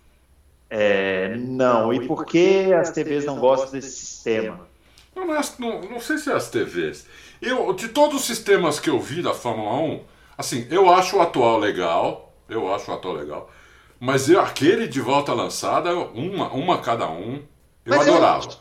É, não, e por que as TVs não gostam desse sistema? Não, não, não sei se é as TVs. Eu, de todos os sistemas que eu vi da Fórmula 1, assim, eu acho o atual legal, eu acho o atual legal, mas eu, aquele de volta lançada, uma, uma cada um, eu mas adorava. Eu,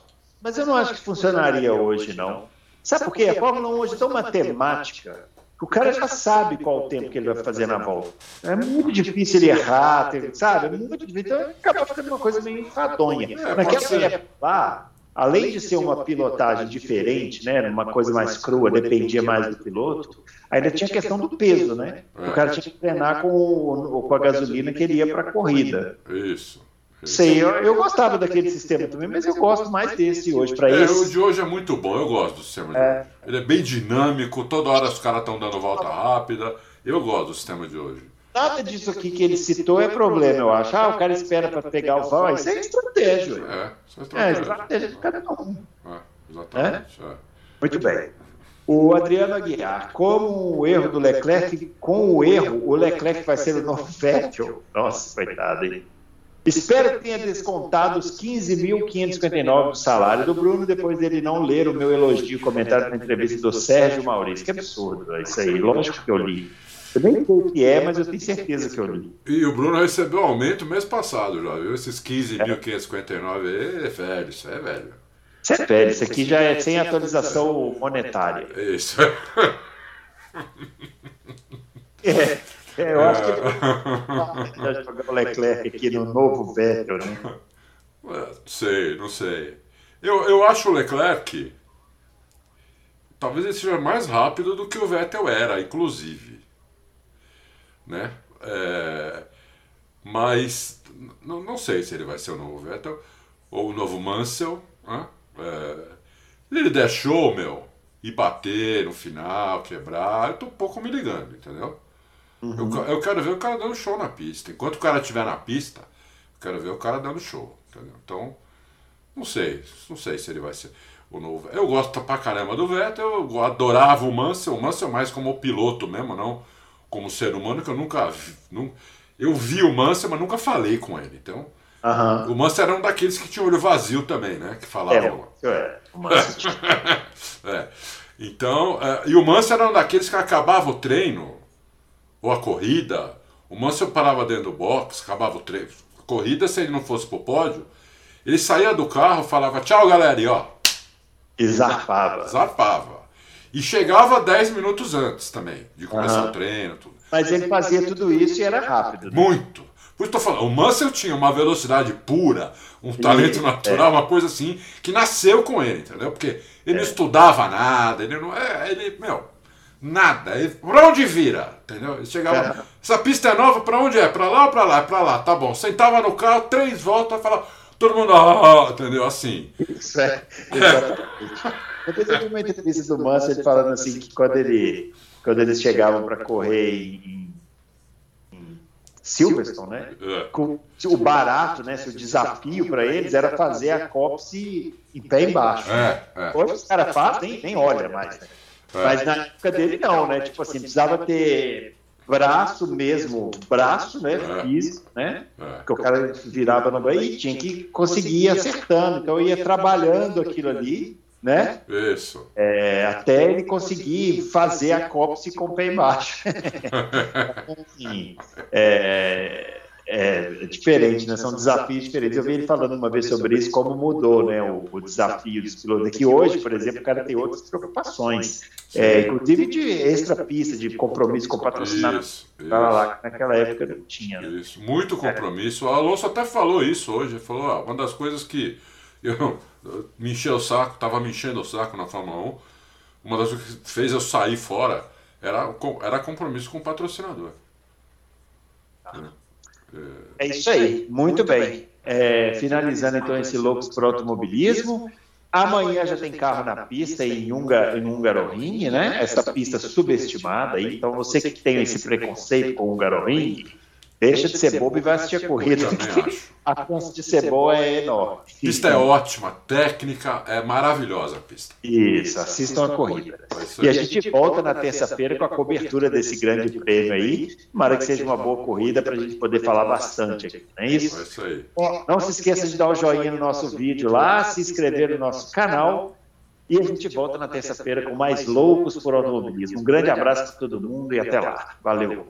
mas eu não acho que funcionaria hoje, não. Sabe por quê? A Fórmula 1 hoje é tão matemática o cara já sabe qual o tempo que ele vai fazer na volta. É muito difícil ele errar, sabe? É muito difícil. Então acaba ficando uma coisa meio enfadonha. É, Naquela época lá, além de ser uma pilotagem diferente, né? Uma coisa mais crua, dependia mais do piloto, ainda tinha a questão do peso, né? O cara tinha que treinar com, com a gasolina que ele ia para a corrida. Isso. Sei, eu, eu gostava daquele sistema também, mas eu gosto mais desse hoje para é, esse. O de hoje é muito bom, eu gosto do sistema de é. hoje. Ele é bem dinâmico, toda hora os caras estão dando volta rápida. Eu gosto do sistema de hoje. Nada disso aqui que ele citou é problema, eu acho. Ah, o cara espera para pegar o vão, isso é estratégia. É, isso é estratégia. É, estratégia de cada um. É, exatamente. É? Muito bem. O Adriano Aguiar, como o erro do Leclerc, com o erro, o Leclerc vai ser o novo Vettel. Nossa, coitado, hein? Espero que tenha descontado os 15.559 do salário do Bruno, depois dele não ler o meu elogio comentário na entrevista do Sérgio Maurício. Que absurdo é isso aí, lógico que eu li. Eu nem sei o que é, mas eu tenho certeza que eu li. E o Bruno recebeu aumento mês passado já, viu? Esses 15.559 é. é velho, isso é velho. Isso é velho, isso aqui já é sem atualização monetária. Isso. é. É, eu acho que ele vai jogar o Leclerc aqui no novo Vettel, né? Não sei, não sei. Eu, eu acho o Leclerc. Talvez ele seja mais rápido do que o Vettel era, inclusive. Né? É, mas não, não sei se ele vai ser o novo Vettel ou o novo Mansell. Né? É, ele der show, meu, e bater no final, quebrar, eu tô um pouco me ligando, entendeu? Uhum. Eu, eu, quero ver o cara dando show na pista. Enquanto o cara estiver na pista, eu quero ver o cara dando show. Entendeu? Então, não sei. Não sei se ele vai ser o novo. Eu gosto pra caramba do Vettel, eu adorava o Mansell. O Mansell mais como piloto mesmo, não como ser humano, que eu nunca vi. Não, eu vi o Mansell, mas nunca falei com ele. Então, uhum. o Mansell era um daqueles que tinha olho vazio também, né? Que falavam. É, é, o Mansell. é. Então, é, e o Mansell era um daqueles que acabava o treino ou a corrida, o Mansell parava dentro do box, acabava o treino. A corrida, se ele não fosse pro pódio, ele saía do carro, falava tchau galera, e ó. E zarpava. Zarpava. E chegava 10 minutos antes também, de começar uhum. o treino. Tudo. Mas ele fazia tudo isso e era rápido. Né? Muito. Por isso tô falando, o Mansell tinha uma velocidade pura, um talento natural, é. uma coisa assim, que nasceu com ele, entendeu? Porque ele é. não estudava nada, ele não. É, ele, meu, Nada. Ele, pra onde vira? Entendeu? Ele chegava. É. Essa pista é nova, pra onde é? Pra lá ou pra lá? É pra lá, tá bom. Sentava no carro, três voltas, falava. Todo mundo, ah, entendeu? Assim. Isso é, exatamente. Depois eu vi uma entrevista do Mansell ele falando assim que quando, ele, quando eles chegavam para correr em, em, Silverstone, né? É. Com, o barato, né? O desafio para eles era fazer a copse em pé embaixo. É, é. Hoje os caras fazem, nem, nem olha mais, né? É. Mas na época dele não, né? Tipo assim, precisava ter braço mesmo, braço, né? É. Físico, né? É. Que o cara virava no banho e tinha que conseguir ir acertando. Então ia trabalhando aquilo ali, né? Isso. É, até ele conseguir fazer a cópse com o pé embaixo. assim, é, é, diferente, né? São desafios diferentes. Eu vi ele falando uma vez sobre isso, como mudou né, o, o desafio dos pilotos. Que hoje, por exemplo, o cara tem outras preocupações, é, inclusive de extra pista, de compromisso com patrocinador. Isso, isso. Lá, naquela época não tinha. Né? Isso, muito compromisso. O Alonso até falou isso hoje. Ele falou: ó, uma das coisas que eu, eu me encheu o saco, estava me enchendo o saco na Fórmula 1, uma das coisas que fez eu sair fora era, era compromisso com o patrocinador. Ah. É isso aí, muito bem. É, finalizando então esse Loucos para Automobilismo. Amanhã já tem carro na pista em, Unga, em Hungaroring, né? Essa pista subestimada aí. Então você que tem esse preconceito com o Hungaroring, Deixa de ser bobo e vai assistir a corrida. A chance de ser boa é enorme. A pista é ótima, técnica é maravilhosa a pista. Isso, assistam a corrida. E a gente volta na terça-feira com a cobertura desse grande prêmio aí. Tomara que seja uma boa corrida para a gente poder falar bastante aqui, não é isso? É isso aí. Não se esqueça de dar o um joinha no nosso vídeo lá, se inscrever no nosso canal. E a gente volta na terça-feira com mais loucos por automobilismo. Um grande abraço para todo mundo e até lá. Valeu.